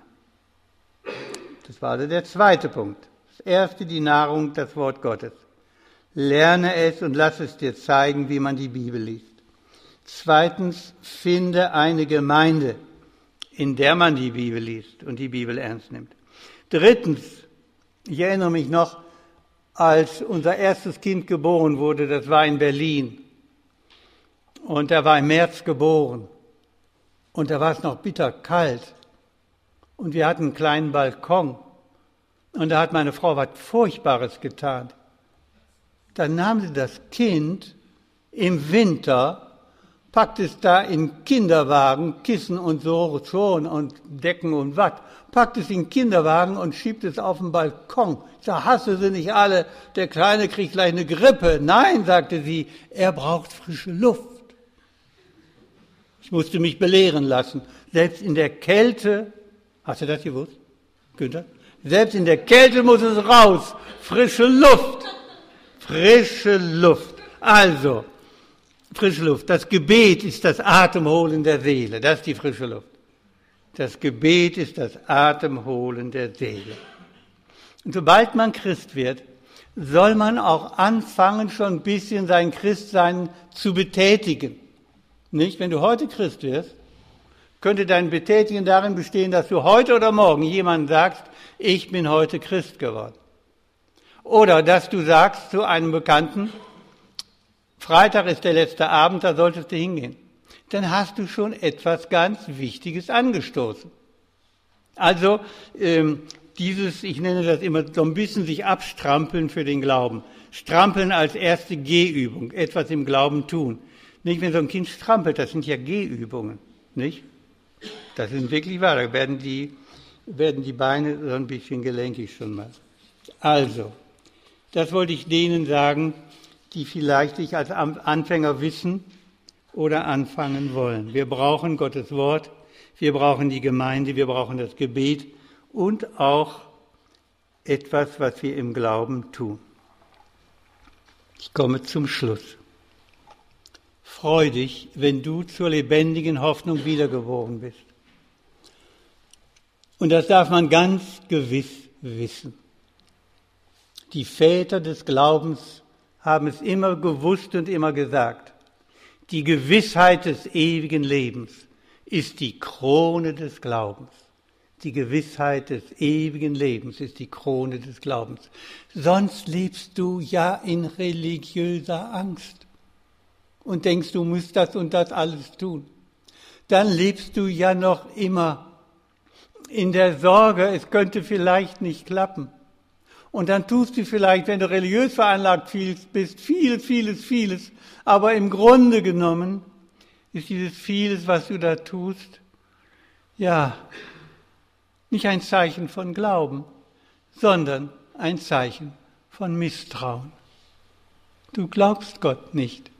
Das war also der zweite Punkt. Erste, die Nahrung, das Wort Gottes. Lerne es und lass es dir zeigen, wie man die Bibel liest. Zweitens, finde eine Gemeinde, in der man die Bibel liest und die Bibel ernst nimmt. Drittens, ich erinnere mich noch, als unser erstes Kind geboren wurde, das war in Berlin. Und er war im März geboren. Und da war es noch bitter kalt. Und wir hatten einen kleinen Balkon. Und da hat meine Frau was Furchtbares getan. Dann nahm sie das Kind im Winter packt es da in Kinderwagen, Kissen und so schon und Decken und Watt, packt es in Kinderwagen und schiebt es auf den Balkon. Sag, hasse sie nicht alle, der Kleine kriegt gleich eine Grippe. Nein, sagte sie, er braucht frische Luft. Ich musste mich belehren lassen. Selbst in der Kälte, hast du das gewusst, Günther? Selbst in der Kälte muss es raus. Frische Luft. Frische Luft. Also, frische Luft. Das Gebet ist das Atemholen der Seele. Das ist die frische Luft. Das Gebet ist das Atemholen der Seele. Und sobald man Christ wird, soll man auch anfangen, schon ein bisschen sein Christsein zu betätigen. Nicht? Wenn du heute Christ wirst, könnte dein Betätigen darin bestehen, dass du heute oder morgen jemandem sagst, ich bin heute Christ geworden. Oder dass du sagst zu einem Bekannten, Freitag ist der letzte Abend, da solltest du hingehen. Dann hast du schon etwas ganz Wichtiges angestoßen. Also ähm, dieses, ich nenne das immer so ein bisschen sich abstrampeln für den Glauben. Strampeln als erste Gehübung, etwas im Glauben tun. Nicht, wenn so ein Kind strampelt, das sind ja Gehübungen, nicht? Das sind wirklich wahr, da werden die, werden die Beine so ein bisschen gelenkig schon mal. Also, das wollte ich denen sagen, die vielleicht nicht als Anfänger wissen oder anfangen wollen. Wir brauchen Gottes Wort, wir brauchen die Gemeinde, wir brauchen das Gebet und auch etwas, was wir im Glauben tun. Ich komme zum Schluss. Freu dich, wenn du zur lebendigen Hoffnung wiedergeboren bist. Und das darf man ganz gewiss wissen. Die Väter des Glaubens haben es immer gewusst und immer gesagt. Die Gewissheit des ewigen Lebens ist die Krone des Glaubens. Die Gewissheit des ewigen Lebens ist die Krone des Glaubens. Sonst lebst du ja in religiöser Angst und denkst, du musst das und das alles tun. Dann lebst du ja noch immer in der Sorge, es könnte vielleicht nicht klappen. Und dann tust du vielleicht, wenn du religiös veranlagt bist, vieles, vieles, vieles. Aber im Grunde genommen ist dieses vieles, was du da tust, ja, nicht ein Zeichen von Glauben, sondern ein Zeichen von Misstrauen. Du glaubst Gott nicht,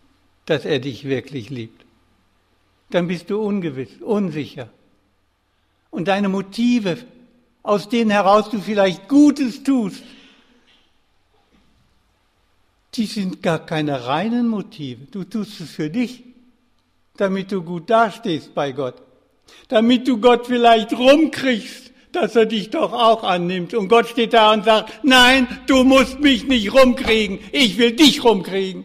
dass er dich wirklich liebt. Dann bist du ungewiss, unsicher. Und deine Motive, aus denen heraus du vielleicht Gutes tust, die sind gar keine reinen Motive. Du tust es für dich, damit du gut dastehst bei Gott. Damit du Gott vielleicht rumkriegst, dass er dich doch auch annimmt. Und Gott steht da und sagt, nein, du musst mich nicht rumkriegen, ich will dich rumkriegen.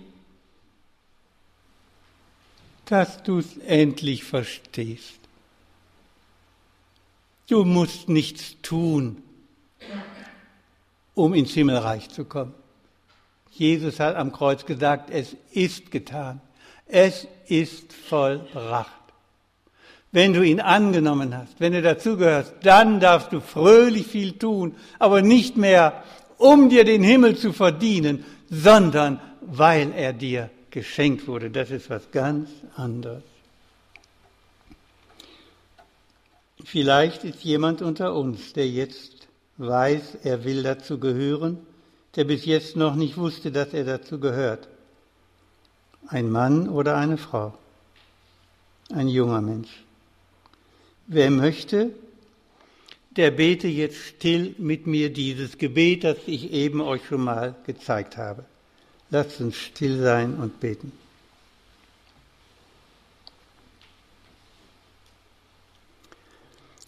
Dass du es endlich verstehst. Du musst nichts tun, um ins Himmelreich zu kommen. Jesus hat am Kreuz gesagt, es ist getan. Es ist vollbracht. Wenn du ihn angenommen hast, wenn du dazugehörst, dann darfst du fröhlich viel tun, aber nicht mehr, um dir den Himmel zu verdienen, sondern weil er dir geschenkt wurde. Das ist was ganz anderes. Vielleicht ist jemand unter uns, der jetzt weiß, er will dazu gehören, der bis jetzt noch nicht wusste, dass er dazu gehört. Ein Mann oder eine Frau, ein junger Mensch. Wer möchte, der bete jetzt still mit mir dieses Gebet, das ich eben euch schon mal gezeigt habe. Lasst uns still sein und beten.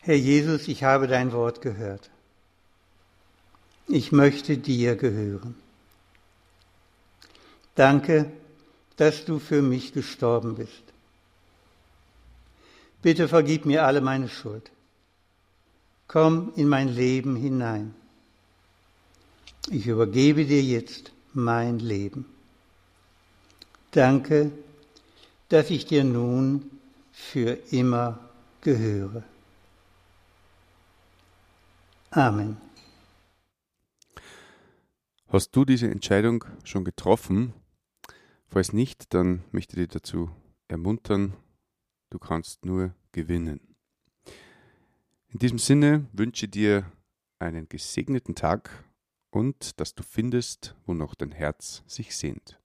Herr Jesus, ich habe dein Wort gehört. Ich möchte dir gehören. Danke, dass du für mich gestorben bist. Bitte vergib mir alle meine Schuld. Komm in mein Leben hinein. Ich übergebe dir jetzt mein Leben. Danke, dass ich dir nun für immer gehöre. Amen. Hast du diese Entscheidung schon getroffen? Falls nicht, dann möchte ich dich dazu ermuntern, du kannst nur gewinnen. In diesem Sinne wünsche ich dir einen gesegneten Tag und dass du findest, wo noch dein Herz sich sehnt.